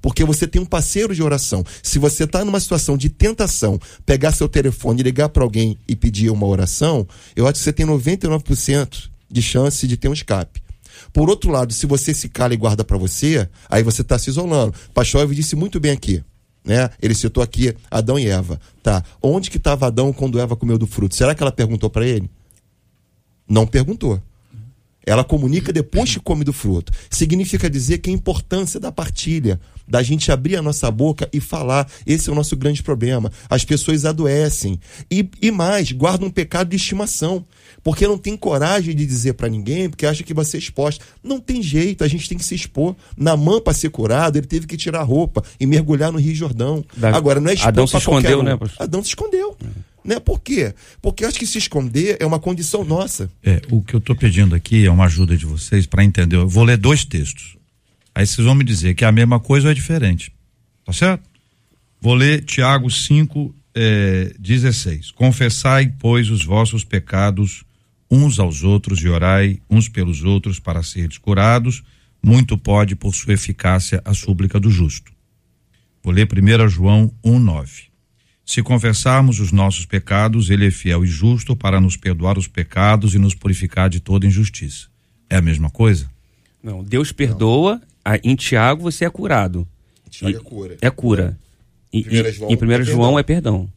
Porque você tem um parceiro de oração. Se você está numa situação de tentação, pegar seu telefone, ligar para alguém e pedir uma oração, eu acho que você tem 99% de chance de ter um escape. Por outro lado, se você se cala e guarda para você, aí você está se isolando. Pastor Elvio disse muito bem aqui. Né? Ele citou aqui Adão e Eva. Tá. Onde que estava Adão quando Eva comeu do fruto? Será que ela perguntou para ele? Não perguntou. Ela comunica depois que come do fruto. Significa dizer que a importância da partilha, da gente abrir a nossa boca e falar. Esse é o nosso grande problema. As pessoas adoecem. E, e mais, guardam um pecado de estimação. Porque não tem coragem de dizer para ninguém, porque acha que vai ser exposta. Não tem jeito, a gente tem que se expor. Namã, para ser curado, ele teve que tirar a roupa e mergulhar no Rio Jordão. Davi- Agora, não é expor Adão se escondeu, um. né, pastor? Adão se escondeu. Né? Por quê? Porque acho que se esconder é uma condição nossa. É, o que eu estou pedindo aqui é uma ajuda de vocês para entender. Eu vou ler dois textos. Aí vocês vão me dizer que é a mesma coisa ou é diferente. Tá certo? Vou ler Tiago 5, eh, 16. Confessai, pois, os vossos pecados uns aos outros e orai uns pelos outros para seres curados. Muito pode, por sua eficácia, a súplica do justo. Vou ler 1 João 1, 9. Se confessarmos os nossos pecados, ele é fiel e justo para nos perdoar os pecados e nos purificar de toda injustiça. É a mesma coisa? Não, Deus perdoa, em Tiago você é curado. Tiago é cura. É cura. E, João em 1 é João perdão. é perdão.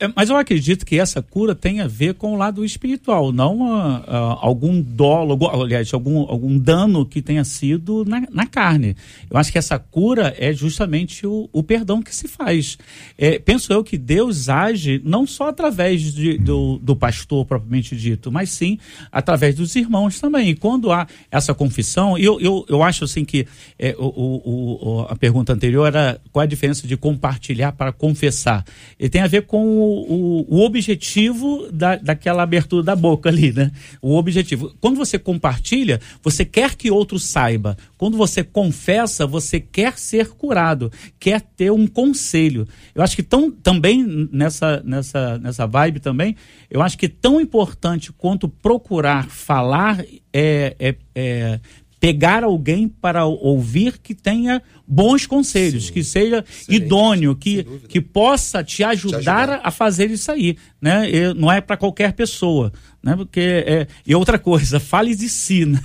É, mas eu acredito que essa cura tem a ver com o lado espiritual, não ah, ah, algum dolo, aliás, algum, algum dano que tenha sido na, na carne. Eu acho que essa cura é justamente o, o perdão que se faz. É, penso eu que Deus age não só através de- do, do pastor propriamente dito, mas sim através dos irmãos também. E quando há essa confissão, eu, eu, eu acho assim que é, o, o- o- a pergunta anterior era qual a diferença de compartilhar para confessar. E tem a ver com o, o- objetivo da, daquela abertura da boca ali, né? O objetivo. Quando você compartilha, você quer que outro saiba. Quando você confessa, você quer ser curado, quer ter um conselho. Eu acho que tão, também nessa, nessa, nessa vibe também, eu acho que tão importante quanto procurar falar é, é, é pegar alguém para ouvir que tenha bons conselhos, que seja Excelente. idôneo, que, que possa te ajudar, ajudar. a fazer isso aí, né? E não é para qualquer pessoa, né? Porque é, e outra coisa, fale de si, né?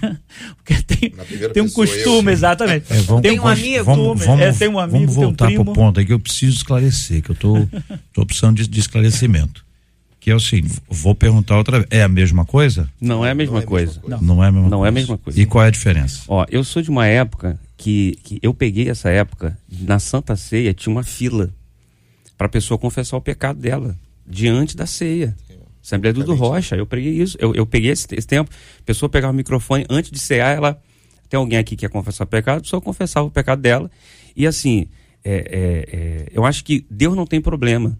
Porque tem, tem um pessoa, costume, eu. exatamente. É, vamos- tem um vamos- amigo, vamos, é, vamos, tem um amigo, vamos voltar tem um pro primo. ponto aí que eu preciso esclarecer, que eu tô, tô precisando de, de esclarecimento. Que é o seguinte, vou perguntar outra vez, é a mesma coisa? Não é a mesma Não é a mesma coisa. coisa. Não, é a mesma Não coisa. é a mesma coisa. E qual é a diferença? Ó, eu sou de uma época que, que eu peguei essa época, na Santa Ceia tinha uma fila para a pessoa confessar o pecado dela, diante da ceia. Assembleia do. Rocha, eu peguei isso, eu, eu peguei esse, esse tempo, a pessoa pegava o microfone, antes de cear, ela Tem alguém aqui que quer confessar o pecado, a pessoa confessava o pecado dela. E assim, é, é, é, eu acho que Deus não tem problema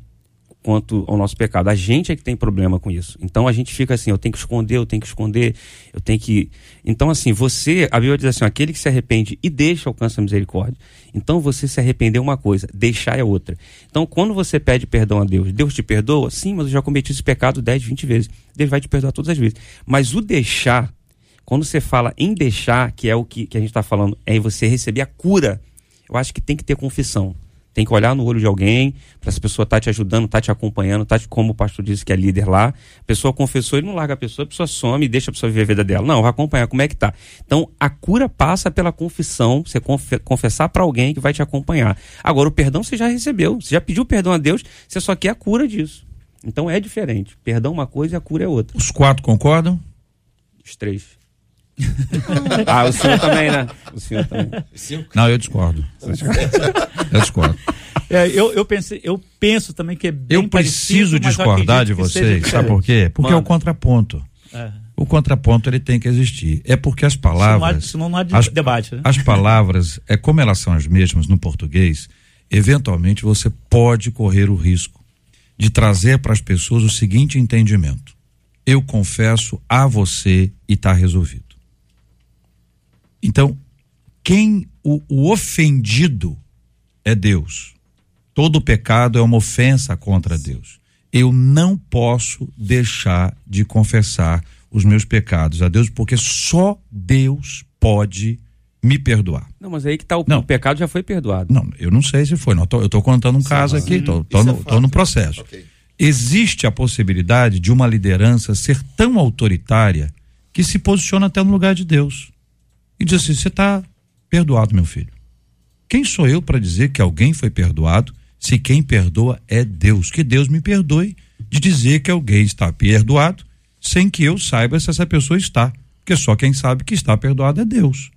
quanto ao nosso pecado. A gente é que tem problema com isso. Então a gente fica assim, eu tenho que esconder, eu tenho que esconder, eu tenho que. Então, assim, você, a Bíblia diz assim: aquele que se arrepende e deixa alcança a misericórdia. Então você se arrepender é uma coisa, deixar é outra. Então, quando você pede perdão a Deus, Deus te perdoa? Sim, mas eu já cometi esse pecado 10, 20 vezes. Deus vai te perdoar todas as vezes. Mas o deixar, quando você fala em deixar, que é o que, que a gente está falando, é você receber a cura, eu acho que tem que ter confissão. Tem que olhar no olho de alguém, para essa pessoa estar tá te ajudando, estar tá te acompanhando, tá te, como o pastor disse que é líder lá. A pessoa confessou, ele não larga a pessoa, a pessoa some e deixa a pessoa viver a vida dela. Não, vai acompanhar como é que tá. Então, a cura passa pela confissão, você confessar para alguém que vai te acompanhar. Agora, o perdão você já recebeu, você já pediu perdão a Deus, você só quer a cura disso. Então é diferente. Perdão é uma coisa e a cura é outra. Os quatro concordam? Os três. Ah, o senhor também, né? O senhor também. Não, eu discordo. eu discordo. É, eu, eu, pensei, eu penso também que é bem Eu preciso discordar de vocês, sabe por quê? Porque Mano. é o contraponto. É. O contraponto ele tem que existir. É porque as palavras. Senão não há, senão não há as, debate. Né? As palavras, é como elas são as mesmas no português, eventualmente você pode correr o risco de trazer para as pessoas o seguinte entendimento: eu confesso a você e está resolvido. Então, quem o, o ofendido é Deus. Todo pecado é uma ofensa contra Deus. Eu não posso deixar de confessar os meus pecados a Deus, porque só Deus pode me perdoar. Não, mas aí que tá o, não. o pecado já foi perdoado. Não, eu não sei se foi. Não, tô, eu estou contando um Sim, caso aqui, estou no, é no processo. Okay. Existe a possibilidade de uma liderança ser tão autoritária que se posiciona até no lugar de Deus e diz assim: Você está perdoado, meu filho. Quem sou eu para dizer que alguém foi perdoado se quem perdoa é Deus? Que Deus me perdoe de dizer que alguém está perdoado sem que eu saiba se essa pessoa está. Porque só quem sabe que está perdoado é Deus.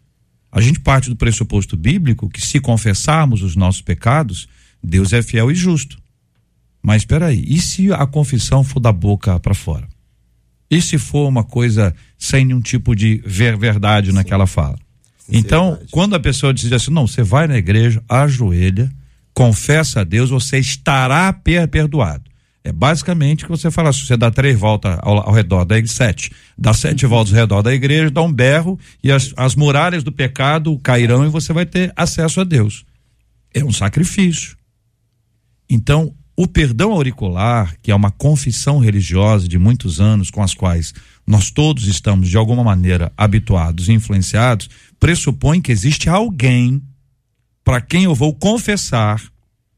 A gente parte do pressuposto bíblico que se confessarmos os nossos pecados, Deus é fiel e justo. Mas espera aí, e se a confissão for da boca para fora? E se for uma coisa sem nenhum tipo de ver verdade Sim. naquela fala? Então, quando a pessoa diz assim, não, você vai na igreja, ajoelha, confessa a Deus, você estará perdoado. É basicamente que você fala, se você dá três voltas ao, ao redor da igreja, sete, dá sete uhum. voltas ao redor da igreja, dá um berro e as, as muralhas do pecado cairão e você vai ter acesso a Deus. É um sacrifício. Então, o perdão auricular, que é uma confissão religiosa de muitos anos com as quais nós todos estamos de alguma maneira habituados e influenciados, pressupõe que existe alguém para quem eu vou confessar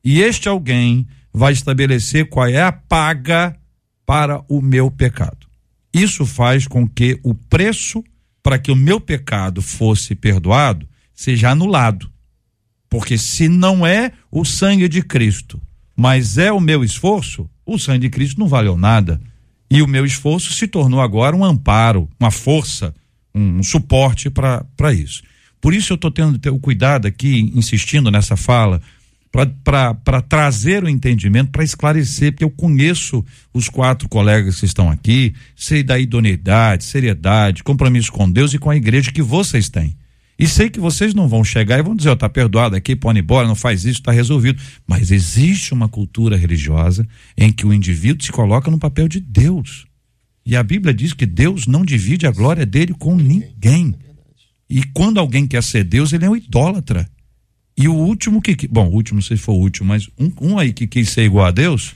e este alguém vai estabelecer qual é a paga para o meu pecado. Isso faz com que o preço para que o meu pecado fosse perdoado seja anulado. Porque se não é o sangue de Cristo mas é o meu esforço, o sangue de Cristo não valeu nada. E o meu esforço se tornou agora um amparo, uma força, um, um suporte para isso. Por isso eu estou tendo o cuidado aqui, insistindo nessa fala, para trazer o entendimento, para esclarecer, porque eu conheço os quatro colegas que estão aqui, sei da idoneidade, seriedade, compromisso com Deus e com a igreja que vocês têm. E sei que vocês não vão chegar e vão dizer, ó, oh, tá perdoado aqui, ir embora, não faz isso, está resolvido. Mas existe uma cultura religiosa em que o indivíduo se coloca no papel de Deus. E a Bíblia diz que Deus não divide a glória dele com ninguém. E quando alguém quer ser Deus, ele é um idólatra. E o último que. Bom, o último, não sei se foi o último, mas um, um aí que quis ser igual a Deus,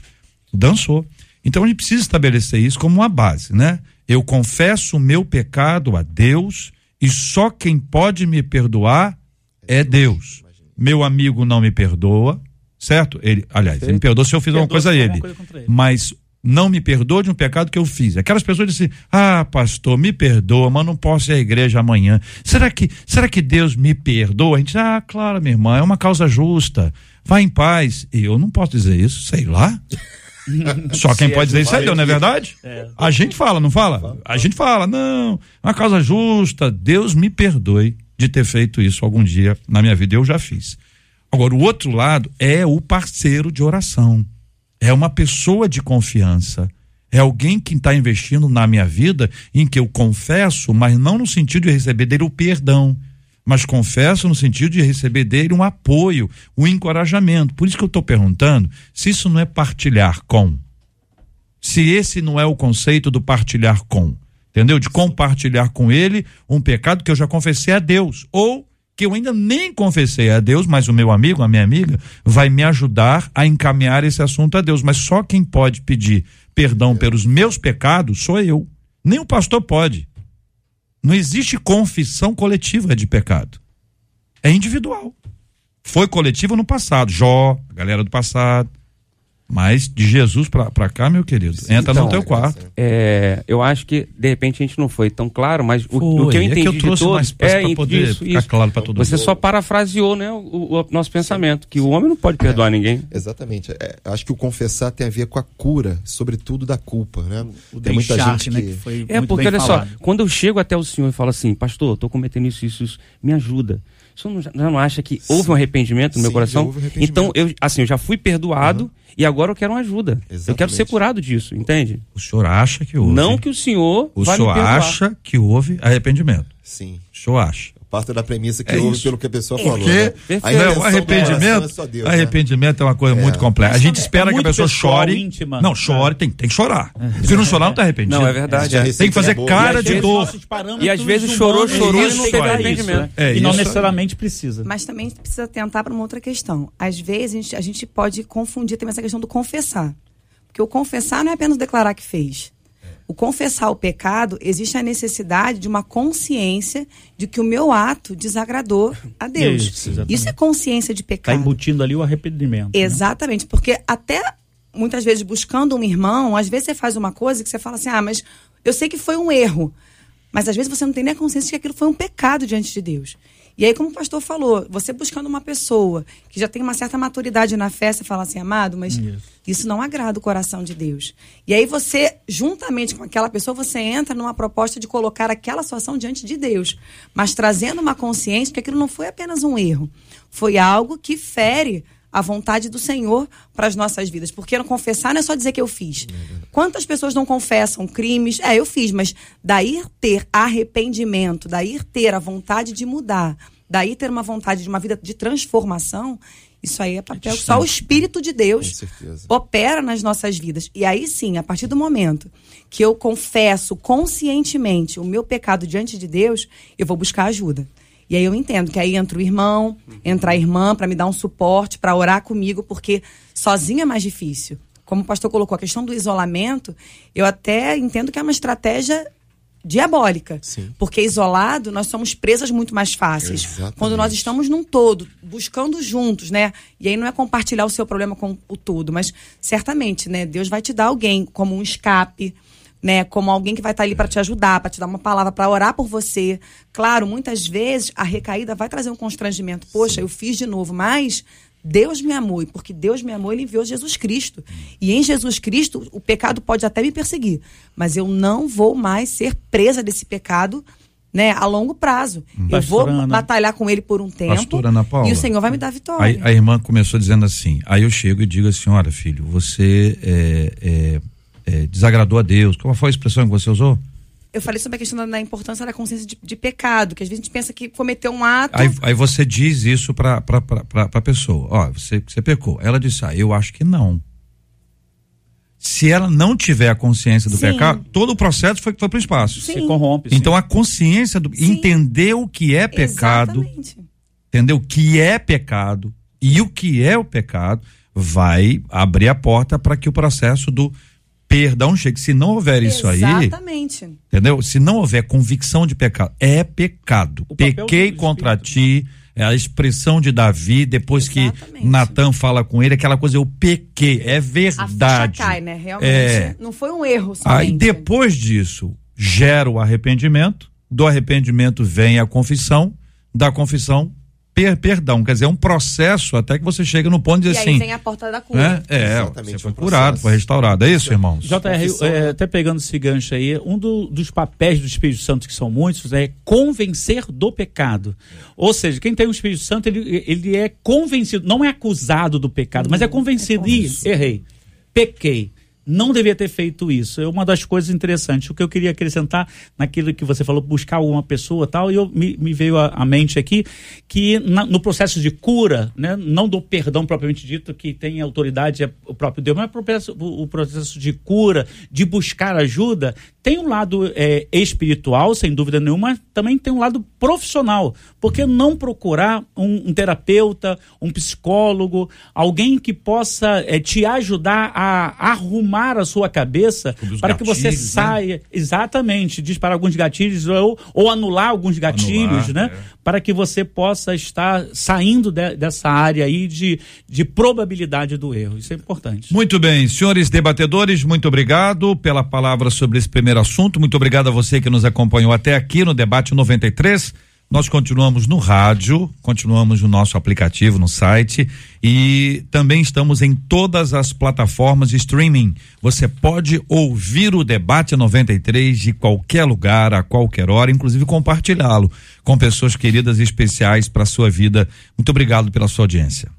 dançou. Então a gente precisa estabelecer isso como uma base, né? Eu confesso o meu pecado a Deus e só quem pode me perdoar é Deus. Meu amigo não me perdoa, certo? Ele, aliás, ele me perdoa se eu fiz alguma coisa a ele. Ele. Mas não me perdoa de um pecado que eu fiz. Aquelas pessoas dizem: "Ah, pastor, me perdoa, mas não posso ir à igreja amanhã". Será que será que Deus me perdoa? A gente: "Ah, claro, minha irmã, é uma causa justa. Vá em paz". E eu não posso dizer isso, sei lá. Só quem pode dizer isso é Deus, não é verdade? É. A gente fala, não fala? A gente fala, não, uma causa justa, Deus me perdoe de ter feito isso algum dia na minha vida, eu já fiz. Agora, o outro lado é o parceiro de oração, é uma pessoa de confiança, é alguém que está investindo na minha vida em que eu confesso, mas não no sentido de receber dele o perdão, mas confesso no sentido de receber dele um apoio, um encorajamento. Por isso que eu estou perguntando se isso não é partilhar com. Se esse não é o conceito do partilhar com. Entendeu? De compartilhar com ele um pecado que eu já confessei a Deus. Ou que eu ainda nem confessei a Deus, mas o meu amigo, a minha amiga, vai me ajudar a encaminhar esse assunto a Deus. Mas só quem pode pedir perdão pelos meus pecados sou eu. Nem o pastor pode. Não existe confissão coletiva de pecado. É individual. Foi coletivo no passado. Jó, a galera do passado. Mas de Jesus para cá, meu querido, entra Então, no teu quarto. É, eu acho que de repente a gente não foi tão claro, mas o, o Foi, que eu é que entendi eu trouxe de mais pra- é pra poder isso, ficar isso. claro pra todo Você mundo. só parafraseou, né, o, o nosso pensamento, que o homem não pode perdoar ninguém. Exatamente. É, acho que o confessar tem a ver com a cura, sobretudo da culpa, né? O tem muita gente né, que... que foi É, muito porque bem olha falado. só, quando eu chego até o senhor e falo assim, pastor, tô cometendo isso, isso, isso, me ajuda. O senhor não, já não acha que houve um arrependimento no meu Sim, coração? já houve arrependimento. Então, eu, assim, eu já fui perdoado e agora eu quero uma ajuda. Eu quero Exatamente. ser curado disso, entende? O senhor acha que houve. Não que o senhor O senhor acha que houve arrependimento. Sim. O senhor acha. Parte da premissa que É houve pelo que a pessoa falou. Porque né? Não, o arrependimento, é só Deus, né? arrependimento é uma coisa muito complexa. A gente é espera que a pessoa chore. íntima. Não, chore, tem, tem que chorar. Se não chorar, não tá arrependido. Não, é verdade. É. Tem que fazer é cara E de dor. E às vezes chorou, chorou não e não teve arrependimento. né? É e não necessariamente precisa. Mas também a gente precisa tentar para uma outra questão. Às vezes a gente, a gente pode confundir também essa questão do confessar. Porque o confessar não é apenas declarar que fez. O confessar o pecado, existe a necessidade de uma consciência de que o meu ato desagradou a Deus. Isso. Isso é consciência de Está pecado. embutindo ali o arrependimento. né? Exatamente, porque até muitas vezes buscando um irmão, às vezes você faz uma coisa que você fala assim: ah, mas eu sei que foi um erro. Mas às vezes você não tem nem a consciência de que aquilo foi um pecado diante de Deus. E aí, como o pastor falou, você buscando uma pessoa que já tem uma certa maturidade na fé, você fala assim, amado, mas isso, não agrada o coração de Deus. E aí você, juntamente com aquela pessoa, você entra numa proposta de colocar aquela situação diante de Deus, mas trazendo uma consciência que aquilo não foi apenas um erro, foi algo que fere a vontade do Senhor para as nossas vidas. Porque não confessar não é só dizer que eu fiz. Quantas pessoas não confessam crimes? É, eu fiz, mas daí ter arrependimento, daí ter a vontade de mudar, daí ter uma vontade de uma vida de transformação, isso aí é papel que só o Espírito de Deus opera nas nossas vidas. E aí sim, a partir do momento que eu confesso conscientemente o meu pecado diante de Deus, eu vou buscar ajuda. E aí eu entendo que aí entra o irmão, entra a irmã para me dar um suporte, para orar comigo, porque sozinho é mais difícil. Como o pastor colocou, a questão do isolamento, eu até entendo que é uma estratégia diabólica. Sim. Porque isolado, nós somos presas muito mais fáceis. Exatamente. Quando nós estamos num todo, buscando juntos, né? E aí não é compartilhar o seu problema com o todo, mas certamente, né? Deus vai te dar alguém como um escape, né? Como alguém que vai estar ali para te ajudar, para te dar uma palavra, para orar por você. Claro, muitas vezes a recaída vai trazer um constrangimento. Poxa, eu fiz de novo, mas Deus me amou, e porque Deus me amou, ele enviou Jesus Cristo. E em Jesus Cristo, o pecado pode até me perseguir, mas eu não vou mais ser presa desse pecado, né, a longo prazo. Eu vou Ana. batalhar com ele por um tempo Paula. e o Senhor vai me dar vitória. Aí a irmã começou dizendo assim. Aí eu chego e digo assim: olha, filho, você é, é, é, desagradou a Deus. Qual foi a expressão que você usou? Eu falei sobre a questão da, da importância da consciência de, de pecado, que às vezes a gente pensa que cometeu um ato. Aí, aí você diz isso pra, pra, pra, pra, pra pessoa: ó, você, você pecou. Ela disse: ah, eu acho que não. Se ela não tiver a consciência do Sim. pecado, todo o processo foi, foi pro espaço. Sim. Se corrompe. sim. Então a consciência do. Sim. Entender o que é pecado. Exatamente. entendeu? O que é pecado e o que é o pecado vai abrir a porta para que o processo do perdão chegue. Se não houver isso aí, Exatamente. entendeu? Se não houver convicção de pecado, é pecado. Pequei contra ti. É a expressão de Davi, depois Exatamente. que Natan fala com ele, aquela coisa, eu pequei, é A ficha verdade. cai, né? Realmente. É. Não foi um erro somente. Aí depois disso, gera o arrependimento, do arrependimento vem a confissão, da confissão, per perdão. Quer dizer, é um processo até que você chega no ponto de E dizer aí assim. vem a porta da cura. É, é Exatamente, você foi um curado, foi restaurado. É isso, irmãos? JR, é, né? até pegando esse gancho aí, um do- dos papéis do Espírito Santo, que são muitos, é convencer do pecado. Ou seja, quem tem o Espírito Santo, ele, ele é convencido, não é acusado do pecado, mas é convencido. é Ih, errei, pequei. Não devia ter feito isso. É uma das coisas interessantes. O que eu queria acrescentar naquilo que você falou, buscar alguma pessoa tal, e eu, me, me veio à mente aqui que na, no processo de cura, né, não do perdão propriamente dito, que tem autoridade é o próprio Deus, mas o processo, o processo de cura, de buscar ajuda, tem um lado é, espiritual, sem dúvida nenhuma, também tem um lado profissional. Porque não procurar um, um terapeuta, um psicólogo, alguém que possa é, te ajudar a arrumar a sua cabeça para que você saia, né? exatamente, disparar alguns gatilhos ou, ou anular alguns gatilhos, anular, né? É. Para que você possa estar saindo de, dessa área aí de, de probabilidade do erro. Isso é importante. Muito bem, senhores debatedores, muito obrigado pela palavra sobre esse primeiro assunto. Muito obrigado a você que nos acompanhou até aqui no debate 93. Nós continuamos no rádio, continuamos no nosso aplicativo, no site e também estamos em todas as plataformas de streaming. Você pode ouvir o debate 93 de qualquer lugar, a qualquer hora, inclusive compartilhá-lo com pessoas queridas e especiais para a sua vida. Muito obrigado pela sua audiência.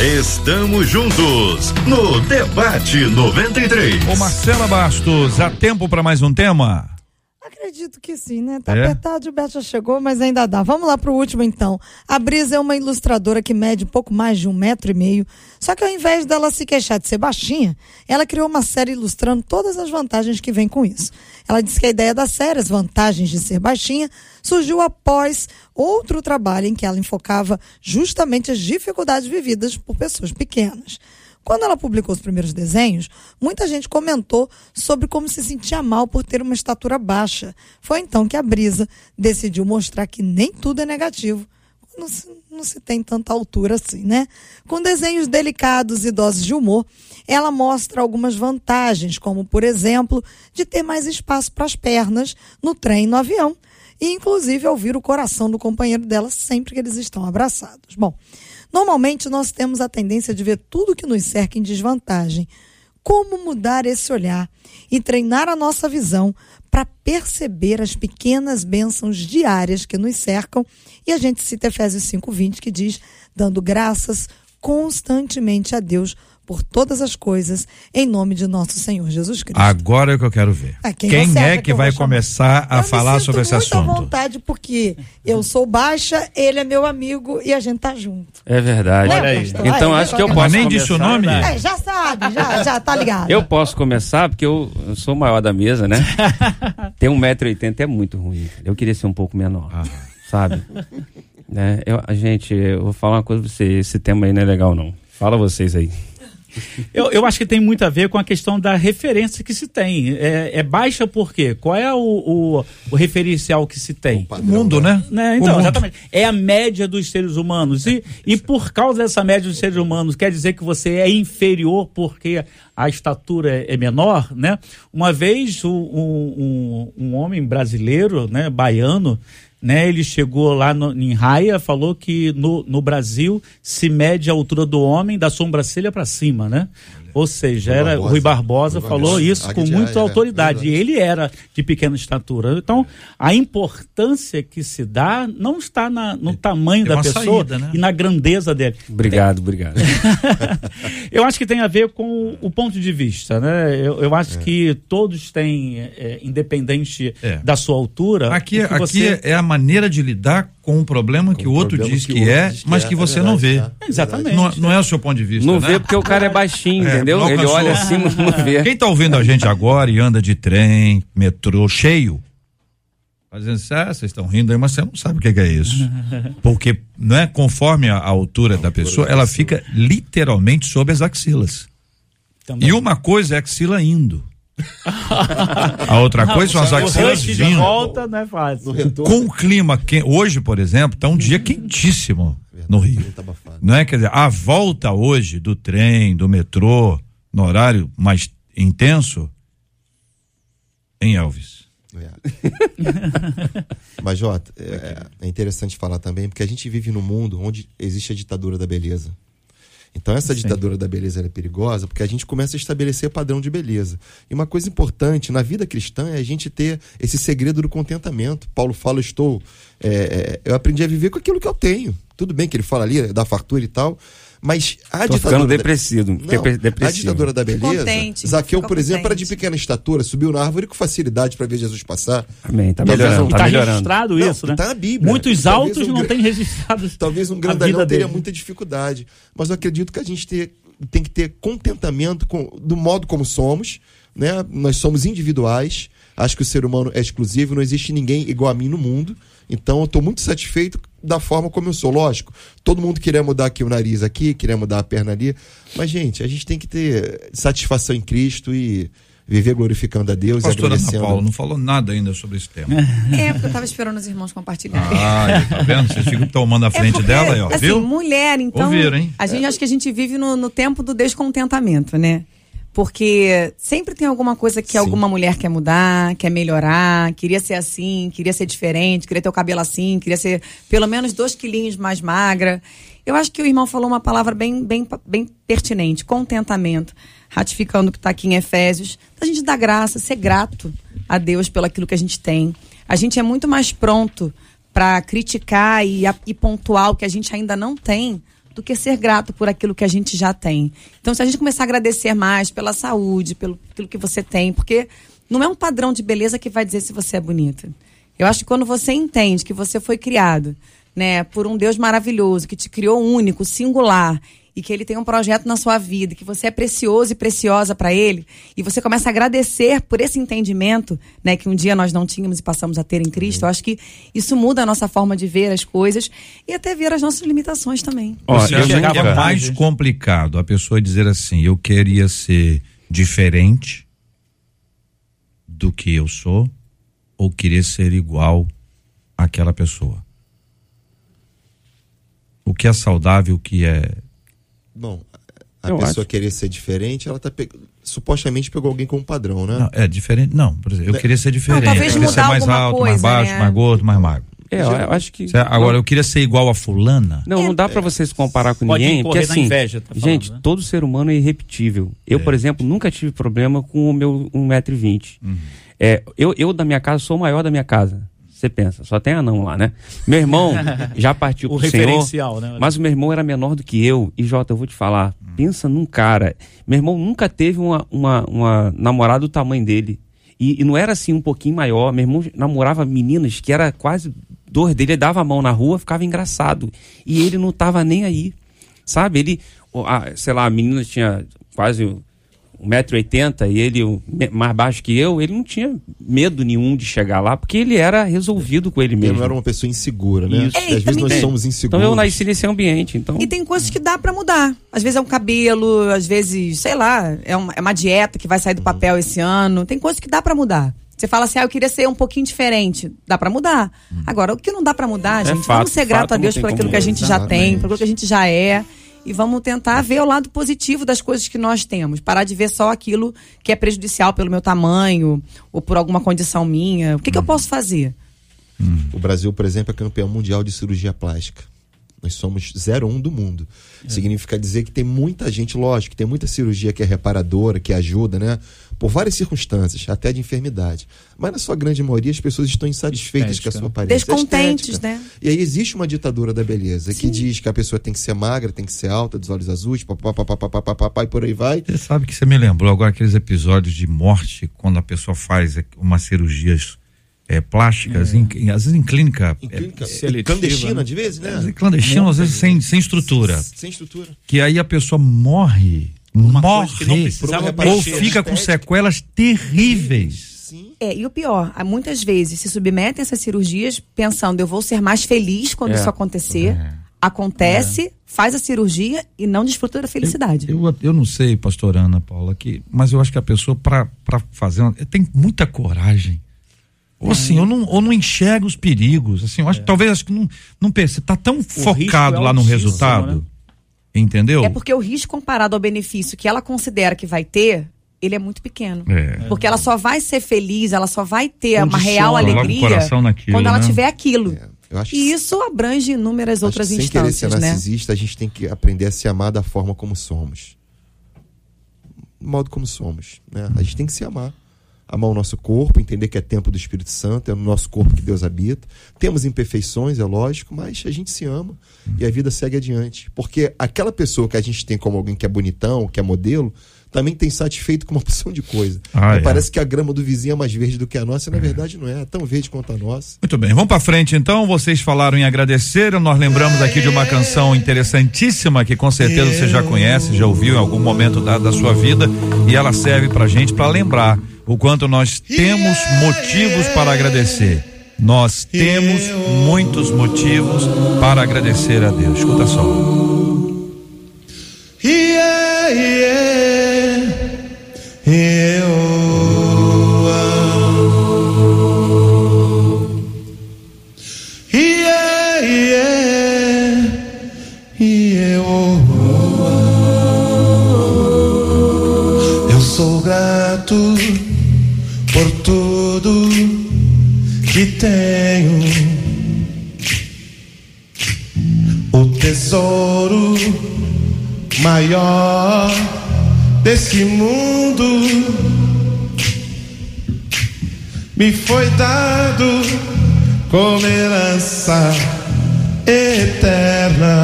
Estamos juntos no Debate 93. Ô Marcela Bastos, há tempo para mais um tema? Acredito que sim, né? Tá é? apertado, o Beto já chegou, mas ainda dá. Vamos lá pro último então. A Brisa é uma ilustradora que mede pouco mais de um metro e meio. Só que ao invés dela se queixar de ser baixinha, ela criou uma série ilustrando todas as vantagens que vem com isso. Ela disse que a ideia da série, as vantagens de ser baixinha, surgiu após outro trabalho em que ela enfocava justamente as dificuldades vividas por pessoas pequenas. Quando ela publicou os primeiros desenhos, muita gente comentou sobre como se sentia mal por ter uma estatura baixa. Foi então que a Brisa decidiu mostrar que nem tudo é negativo. Não se, não se tem tanta altura assim, né? Com desenhos delicados e doses de humor, ela mostra algumas vantagens, como, por exemplo, de ter mais espaço para as pernas no trem e no avião. E, inclusive, ouvir o coração do companheiro dela sempre que eles estão abraçados. Bom, Normalmente nós temos a tendência de ver tudo que nos cerca em desvantagem. Como mudar esse olhar e treinar a nossa visão para perceber as pequenas bênçãos diárias que nos cercam? E a gente cita Efésios 5:20 que diz: dando graças constantemente a Deus por todas as coisas, em nome de nosso Senhor Jesus Cristo. Agora é o que eu quero ver. Ah, quem, quem é que, que vai começar a eu falar sobre esse assunto? Eu muito à vontade, porque eu sou baixa, ele é meu amigo e a gente tá junto. É verdade. Olha aí. Então acho que eu posso Mas nem disse o nome? É, já sabe, já, já tá ligado. Eu posso começar, porque eu, eu sou o maior da mesa, né? Tem 1,80m é muito ruim. Eu queria ser um pouco menor, ah. sabe? É, eu, a gente, eu vou falar uma coisa pra você, esse tema aí não é legal não. Fala vocês aí. Eu, eu acho que tem muito a ver com a questão da referência que se tem. É, é baixa por quê? Qual é o, o, o referencial que se tem? O mundo, né? né? Então, mundo. exatamente. É a média dos seres humanos. E, e por causa dessa média dos seres humanos, quer dizer que você é inferior porque a estatura é menor, né? Uma vez um, um, um homem brasileiro, né, baiano, né, ele chegou lá no, em Raia, falou que no, no Brasil se mede a altura do homem da sobrancelha para cima, né? Ou seja, Rui era Barbosa. Rui Barbosa Rui falou Barbosa. isso com muita autoridade. É, e ele era de pequena estatura. Então, a importância que se dá não está na, no tamanho da pessoa saída, né? e na grandeza dele. Obrigado, tem... obrigado. eu acho que tem a ver com o ponto de vista, né? Eu, eu acho é. que todos têm, é, independente é. da sua altura. Aqui, aqui você... é a maneira de lidar com um problema que o outro diz que, que é, diz que mas é, que você não vê. Tá? Exatamente. Não, não, é o seu ponto de vista. Não né? vê porque o cara é baixinho, é, entendeu? Ele olha assim, não vê. Quem está ouvindo a gente agora e anda de trem, metrô cheio, fazendo assim, ah, vocês estão rindo aí, mas você não sabe o que, que é isso. Porque, não é conforme a, a altura da pessoa, ela fica literalmente sob as axilas. Também. E uma coisa é axila indo. A outra coisa são as axilas vindo. volta não é fácil. Com o clima que hoje, por exemplo, tá um dia quentíssimo no Rio. Não é, quer dizer, a volta hoje do trem, do metrô, no horário mais intenso em Elvis. É. Mas, Jota, é, é interessante falar também, porque a gente vive num mundo onde existe a ditadura da beleza. Então essa Sim. ditadura da beleza é perigosa porque a gente começa a estabelecer padrão de beleza. E uma coisa importante na vida cristã é a gente ter esse segredo do contentamento. Paulo fala, estou, é, é, eu aprendi a viver com aquilo que eu tenho. Tudo bem que ele fala ali da fartura e tal, mas a Tô ditadura. da- depressivo. Não, depre- a depressivo. ditadura da beleza. Contente, Zaqueu, por exemplo, era de contente. pequena estatura, subiu na árvore com facilidade para ver Jesus passar. Amém, tá Talvez melhorando, um- tá tá melhorando. registrado Não, isso, né? tá na Bíblia. Muitos Talvez altos um não gra- têm registrado. Talvez um grandalhão vida teria dele. muita dificuldade. Mas eu acredito que a gente ter- tem que ter contentamento com, do modo como somos. Né? Nós somos individuais. Acho que o ser humano é exclusivo, não existe ninguém igual a mim no mundo. Então eu estou muito satisfeito da forma como eu sou. Lógico, todo mundo queria mudar aqui o nariz aqui, queria mudar a perna ali. Mas, gente, a gente tem que ter satisfação em Cristo e viver glorificando a Deus e Pastora Ana agradecendo. Paula não falou nada ainda sobre esse tema. É, porque eu tava esperando os irmãos compartilharem. Ah, tá vendo? Vocês ficam tomando a frente É porque, dela aí, ó. assim, viu? mulher, então. Ouviram, hein? A gente acho que a gente vive no, no tempo do descontentamento, né? Porque sempre tem alguma coisa que Sim. alguma mulher quer mudar, quer melhorar, queria ser assim, queria ser diferente, queria ter o cabelo assim, queria ser pelo menos dois quilinhos mais magra. Eu acho que o irmão falou uma palavra bem, bem, bem pertinente, contentamento, ratificando o que está aqui em Efésios. A gente dá graça, ser grato a Deus pelo aquilo que a gente tem. A gente é muito mais pronto para criticar e, e pontuar o que a gente ainda não tem do que ser grato por aquilo que a gente já tem. Então, se a gente começar a agradecer mais pela saúde, pelo aquilo que você tem, porque não é um padrão de beleza que vai dizer se você é bonita. Eu acho que quando você entende que você foi criado, né, por um Deus maravilhoso que te criou único, singular, e que ele tem um projeto na sua vida, que você é precioso e preciosa para ele, e você começa a agradecer por esse entendimento, né, que um dia nós não tínhamos e passamos a ter em Cristo, eu acho que isso muda a nossa forma de ver as coisas e até ver as nossas limitações também. Ó, eu chegava é mais complicado a pessoa dizer assim, eu queria ser diferente do que eu sou ou querer ser igual àquela pessoa? O que é saudável, o que é... Bom, a Eu pessoa acho. querer ser diferente, ela tá pe... supostamente pegou alguém como padrão, né? Não, é diferente, não, por exemplo, eu queria ser diferente, talvez eu queria ser mais alto, mais coisa, baixo, né? mais gordo, mais magro. É, eu acho que. Certo? Agora, eu queria ser igual a fulana. Não, não dá pra você se comparar com Pode ninguém, porque assim, inveja, tá falando, gente, né? todo ser humano é irrepetível. Eu, por exemplo, nunca tive problema com o meu 1,20m. É, eu, eu, da minha casa, sou o maior da minha casa. Você pensa, só tem anão lá, né? Meu irmão já partiu O pro Senhor, referencial, né? mas o meu irmão era menor do que eu. E, Jota, eu vou te falar, pensa num cara. Meu irmão nunca teve uma, uma, uma namorada do tamanho dele. E, e não era assim um pouquinho maior. Meu irmão namorava meninas que era quase dor dele. Ele dava a mão na rua, ficava engraçado. E ele não tava nem aí. Sabe? Ele, a- sei lá, a menina tinha quase 1,80m e ele mais baixo que eu. Ele não tinha medo nenhum de chegar lá, porque ele era resolvido com ele Ele mesmo. não era uma pessoa insegura, né? Isso. E É, Às vezes também nós tem- somos Então inseguros. eu nasci nesse ambiente. Então, E tem coisas que dá pra mudar. Às vezes é um cabelo, às vezes, sei lá, é uma, é uma dieta que vai sair do papel esse ano. Tem coisas que dá pra mudar. Você fala assim, ah, eu queria ser um pouquinho diferente. Dá pra mudar. Agora, o que não dá pra mudar, gente. É fato, vamos ser grato fato a Deus por aquilo que a gente já tem, por aquilo que a gente já é. E vamos tentar ver o lado positivo das coisas que nós temos. Parar de ver só aquilo que é prejudicial pelo meu tamanho ou por alguma condição minha. O que, Hum. que eu posso fazer? O Brasil, por exemplo, é campeão mundial de cirurgia plástica. Nós somos 01 do mundo. Significa dizer que tem muita gente, lógico, que tem muita cirurgia que é reparadora, que ajuda, né? Por várias circunstâncias, até de enfermidade. Mas na sua grande maioria as pessoas estão insatisfeitas Estética, com a sua aparência. Descontentes, estética. né? E aí existe uma ditadura da beleza que diz que a pessoa tem que ser magra, tem que ser alta, dos olhos azuis, papapá, e por aí vai. Você sabe que você me lembrou agora aqueles episódios de morte, quando a pessoa faz umas cirurgias é, plásticas, em- em- às vezes em clínica, Em é, clínica seletiva, clandestina, né? de vezes, né? é, clandestino, às vezes sem, sem estrutura. Sem estrutura. Que aí a pessoa morre, Uma coisa que não morre, ou fica com sequelas terríveis. Sim. É, e o pior, há muitas vezes se submetem a essas cirurgias pensando, eu vou ser mais feliz quando É. isso acontecer. Acontece, faz a cirurgia e não desfruta da felicidade. Eu, eu não sei, pastor Ana Paula, que, mas eu acho que a pessoa, para fazer, uma- tem muita coragem. Ou assim, ou não, ou não enxerga os perigos. Assim, eu acho, talvez acho que não, não pensa, tá tão focado é lá no resultado. né? Entendeu? É porque o risco comparado ao benefício que ela considera que vai ter, ele é muito pequeno. É. Porque ela só vai ser feliz, ela só vai ter uma real alegria naquilo, quando ela né? tiver aquilo. É, eu acho E isso abrange inúmeras Acho outras que sem querer ser instâncias, né? narcisista, a gente tem que aprender a se amar da forma como somos. Do modo como somos. Né? A gente tem que se amar. Amar o nosso corpo, entender que é tempo do Espírito Santo, é no nosso corpo que Deus habita. Temos imperfeições, é lógico, mas a gente se ama e a vida segue adiante. Porque aquela pessoa que a gente tem como alguém que é bonitão, que é modelo, também tem satisfeito com uma opção de coisa. Ah, é. Parece que a grama do vizinho é mais verde do que a nossa, e na verdade não é, é tão verde quanto a nossa. Muito bem, vamos para frente então. Vocês falaram em agradecer. Nós lembramos aqui de uma canção interessantíssima que com certeza você já conhece, já ouviu em algum momento da, da sua vida e ela serve para gente para lembrar o quanto nós temos motivos para agradecer. Nós temos muitos motivos para agradecer a Deus. Escuta só. Yeah, eu que tenho. O tesouro maior desse mundo me foi dado como herança eterna.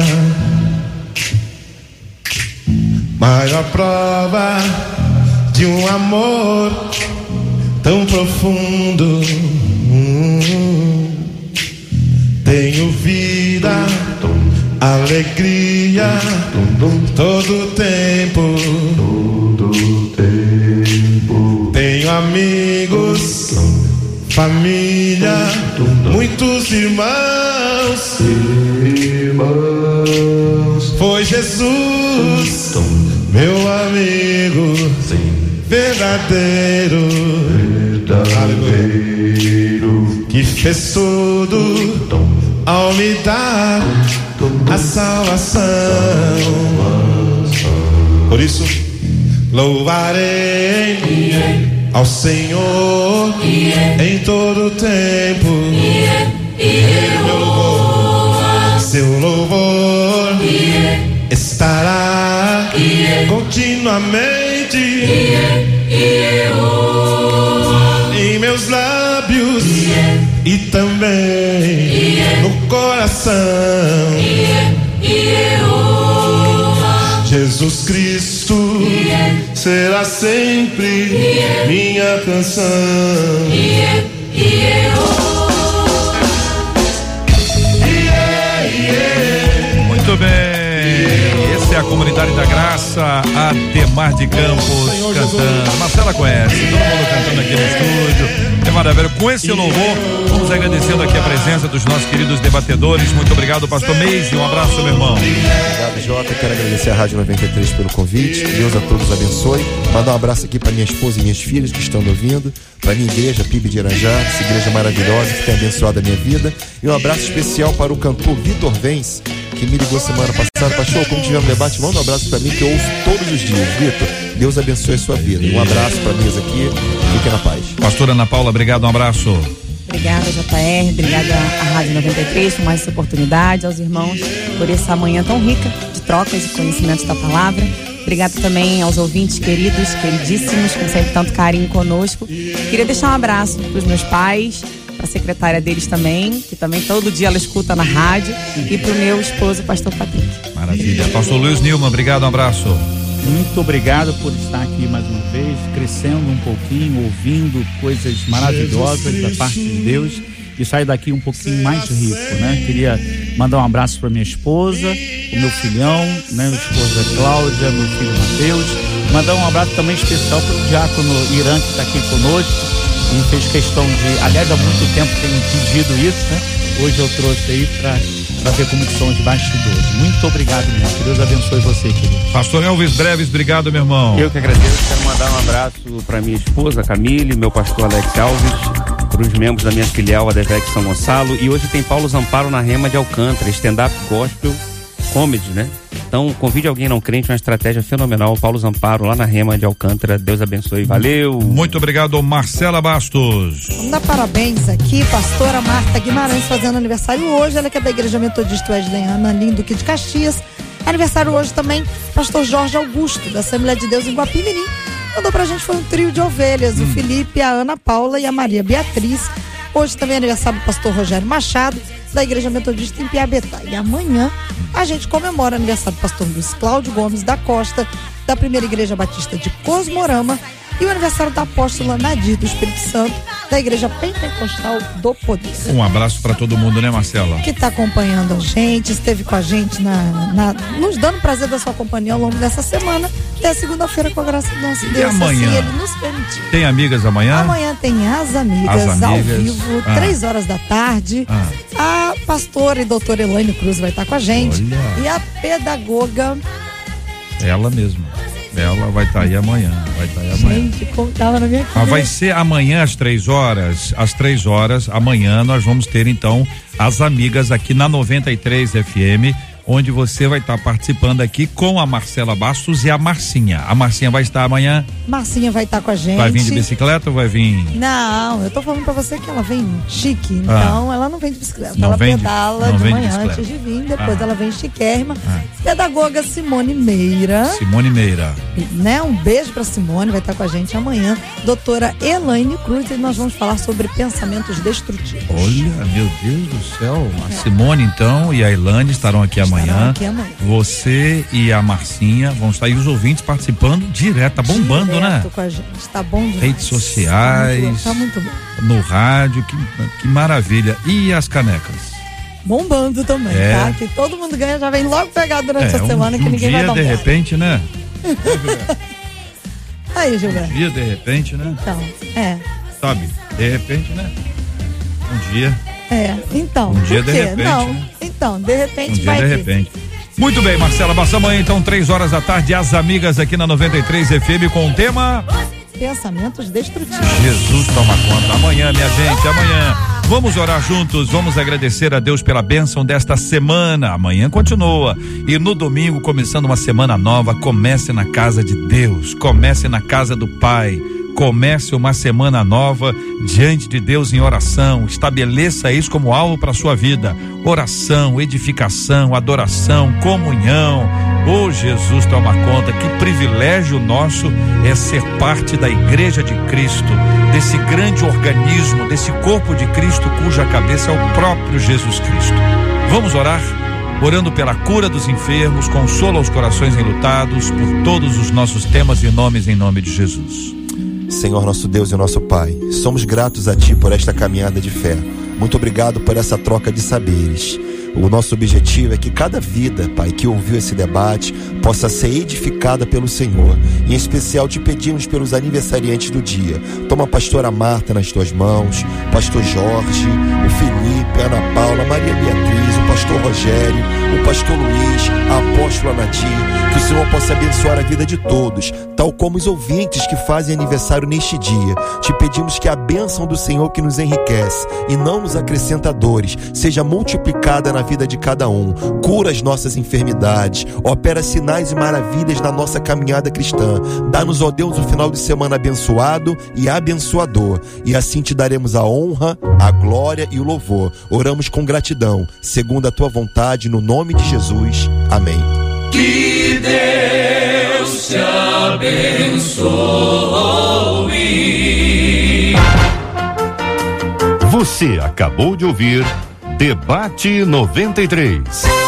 Maior prova de um amor tão profundo. Tenho vida, alegria, todo tempo. Tenho amigos, família, muitos irmãos. Foi Jesus, meu amigo, verdadeiro, que fez tudo ao me dar a salvação. Por isso, louvarei ao Senhor em todo tempo. Seu louvor estará continuamente meus lábios e também no coração. Jesus Cristo será sempre minha canção. Muito bem. Essa é a comunidade da graça, Ademar de Campos cantando. Marcela conhece, todo mundo cantando aqui no estúdio. Maravilha. Com esse louvor, vamos agradecendo aqui a presença dos nossos queridos debatedores. Muito obrigado, pastor Meise. Um abraço, meu irmão. Obrigado, Jota. Quero agradecer a Rádio 93 pelo convite. Deus a todos abençoe. Mandar um abraço aqui para minha esposa e minhas filhas que estão me ouvindo. Para minha igreja, PIB de Irajá, essa igreja maravilhosa que tem abençoado a minha vida. E um abraço especial para o cantor Vitor Vens, que me ligou semana passada. Pastor, como tiver um debate, manda um abraço para mim que eu ouço todos os dias. Vitor, Deus abençoe a sua vida. Um abraço para mim aqui. Fique na paz. Pastora Ana Paula, obrigado, um abraço. Obrigada, JR. Obrigada à Rádio 93 por mais essa oportunidade, aos irmãos por essa manhã tão rica de trocas e conhecimentos da palavra. Obrigada também aos ouvintes queridos, queridíssimos, com sempre tanto carinho conosco. Queria deixar um abraço para os meus pais, para a secretária deles também, que também todo dia ela escuta na rádio, e para o meu esposo, pastor Patrick. Maravilha. Pastor Luiz Nilman, obrigado, um abraço. Muito obrigado por estar aqui mais uma vez, crescendo um pouquinho, ouvindo coisas maravilhosas da parte de Deus e sair daqui um pouquinho mais rico, né? Queria mandar um abraço para minha esposa, o meu filhão, né? Minha esposa Cláudia, meu filho Mateus. Mandar um abraço também especial para o diácono Irã que está aqui conosco. Ele fez questão de, aliás, há muito tempo tem pedido isso, né? Hoje eu trouxe aí para para ver como que são os bastidores. Muito obrigado mesmo. Que Deus abençoe você, querido. Pastor Elvis Breves, obrigado, meu irmão. Eu que agradeço. Quero mandar um abraço para minha esposa Camille, meu pastor Alex Alves, para os membros da minha filial, a Devec São Gonçalo. E hoje tem Paulo Zamparo na Rema de Alcântara, stand-up gospel comedy, né? Então, convide alguém não crente, uma estratégia fenomenal. Paulo Zamparo, lá na Rema de Alcântara. Deus abençoe. Valeu! Muito obrigado, Marcela Bastos. Vamos dar parabéns aqui, pastora Marta Guimarães fazendo aniversário hoje. Ela que é da Igreja Metodista Wesley Ana Lindo aqui de Caxias. Aniversário hoje também, pastor Jorge Augusto, da Assembleia de Deus em Guapimirim. mandou pra gente foi um trio de ovelhas, o Felipe, a Ana Paula e a Maria Beatriz. Hoje também é aniversário do pastor Rogério Machado, da Igreja Metodista em Piabetá. E amanhã a gente comemora o aniversário do pastor Luiz Cláudio Gomes da Costa, da Primeira Igreja Batista de Cosmorama, e o aniversário da apóstola Nadir do Espírito Santo, da Igreja Pentecostal do Poder. Um abraço pra todo mundo, né, Marcela? Que está acompanhando a gente, esteve com a gente na, na- nos dando prazer da sua companhia ao longo dessa semana. Até segunda-feira, com a graça do nosso Deus. amanhã? Assim ele nos permitir. Tem amigas amanhã? Amanhã tem as amigas, As ao Amigas. vivo, Ah. três horas da tarde. Ah. A pastora e doutora Elaine Cruz vai estar com a gente. Olha. E a pedagoga, Ela mesma. Ela vai estar aí amanhã. Vai estar aí amanhã. gente, como tava na minha vai cabeça. ser amanhã às três horas. Às três horas, amanhã nós vamos ter então as amigas aqui na 93 FM, onde você vai estar participando aqui com a Marcela Bastos e a Marcinha. A Marcinha vai estar amanhã. Marcinha vai estar com a gente. Vai vir de bicicleta ou vai vir? Não, eu tô falando pra você que ela vem chique, então ela não vem de bicicleta. Ah. Não ela vem de- pedala de, de manhã bicicleta. antes de vir, depois Ah. ela vem chiquérrima. Pedagoga Simone Meira, Simone Meira. né? Um beijo pra Simone, vai estar com a gente amanhã. Doutora Elaine Cruz, e nós vamos falar sobre pensamentos destrutivos. Olha, meu Deus do céu. A Simone, então, e a Ilane estarão aqui amanhã. Aqui amanhã. Você e a Marcinha vão estar aí os ouvintes participando direto, tá bombando, Direto né? com a gente, tá bom demais. Redes sociais. Tá muito, tá muito bom. No rádio, que, que maravilha. E as canecas? Bombando também, É. tá? Que todo mundo ganha, já vem logo pegar durante É, a um, semana que um ninguém vai dia, dar um de repente, né? Aí, Gilberto. Um dia, de repente, né? Então, é. Sabe? De repente, né? Um dia, É, então. Um dia de repente, Não, né? então, de repente um dia vai de repente. Muito bem, Marcela, passa amanhã então, três horas da tarde, as amigas aqui na 93 FM com o tema Pensamentos destrutivos. Jesus toma conta. Amanhã, minha gente, amanhã. Vamos orar juntos, vamos agradecer a Deus pela bênção desta semana. Amanhã continua. E no domingo, começando uma semana nova, comece na casa de Deus, comece na casa do Pai. Comece uma semana nova diante de Deus em oração. Estabeleça isso como alvo para sua vida. Oração, edificação, adoração, comunhão. Oh, Jesus toma conta. Que privilégio nosso é ser parte da Igreja de Cristo, desse grande organismo, desse corpo de Cristo cuja cabeça é o próprio Jesus Cristo. Vamos orar? Orando pela cura dos enfermos, consola os corações enlutados, por todos os nossos temas e nomes em nome de Jesus. Senhor nosso Deus e nosso Pai, somos gratos a Ti por esta caminhada de fé. Muito obrigado por essa troca de saberes. O nosso objetivo é que cada vida, Pai, que ouviu esse debate, possa ser edificada pelo Senhor. Em especial, te pedimos pelos aniversariantes do dia. Toma a pastora Marta nas tuas mãos, pastor Jorge, o Felipe, Ana Paula, Maria Beatriz, pastor Rogério, o pastor Luiz, a apóstola Nadir. Que o Senhor possa abençoar a vida de todos, tal como os ouvintes que fazem aniversário neste dia. Te pedimos que a bênção do Senhor que nos enriquece e não nos acrescenta dores, seja multiplicada na vida de cada um. Cura as nossas enfermidades, opera sinais e maravilhas na nossa caminhada cristã. Dá-nos, ó Deus, um final de semana abençoado e abençoador. E assim te daremos a honra, a glória e o louvor. Oramos com gratidão, segundo a tua vontade, no nome de Jesus. Amém. Que Deus te abençoe. Você acabou de ouvir Debate 93.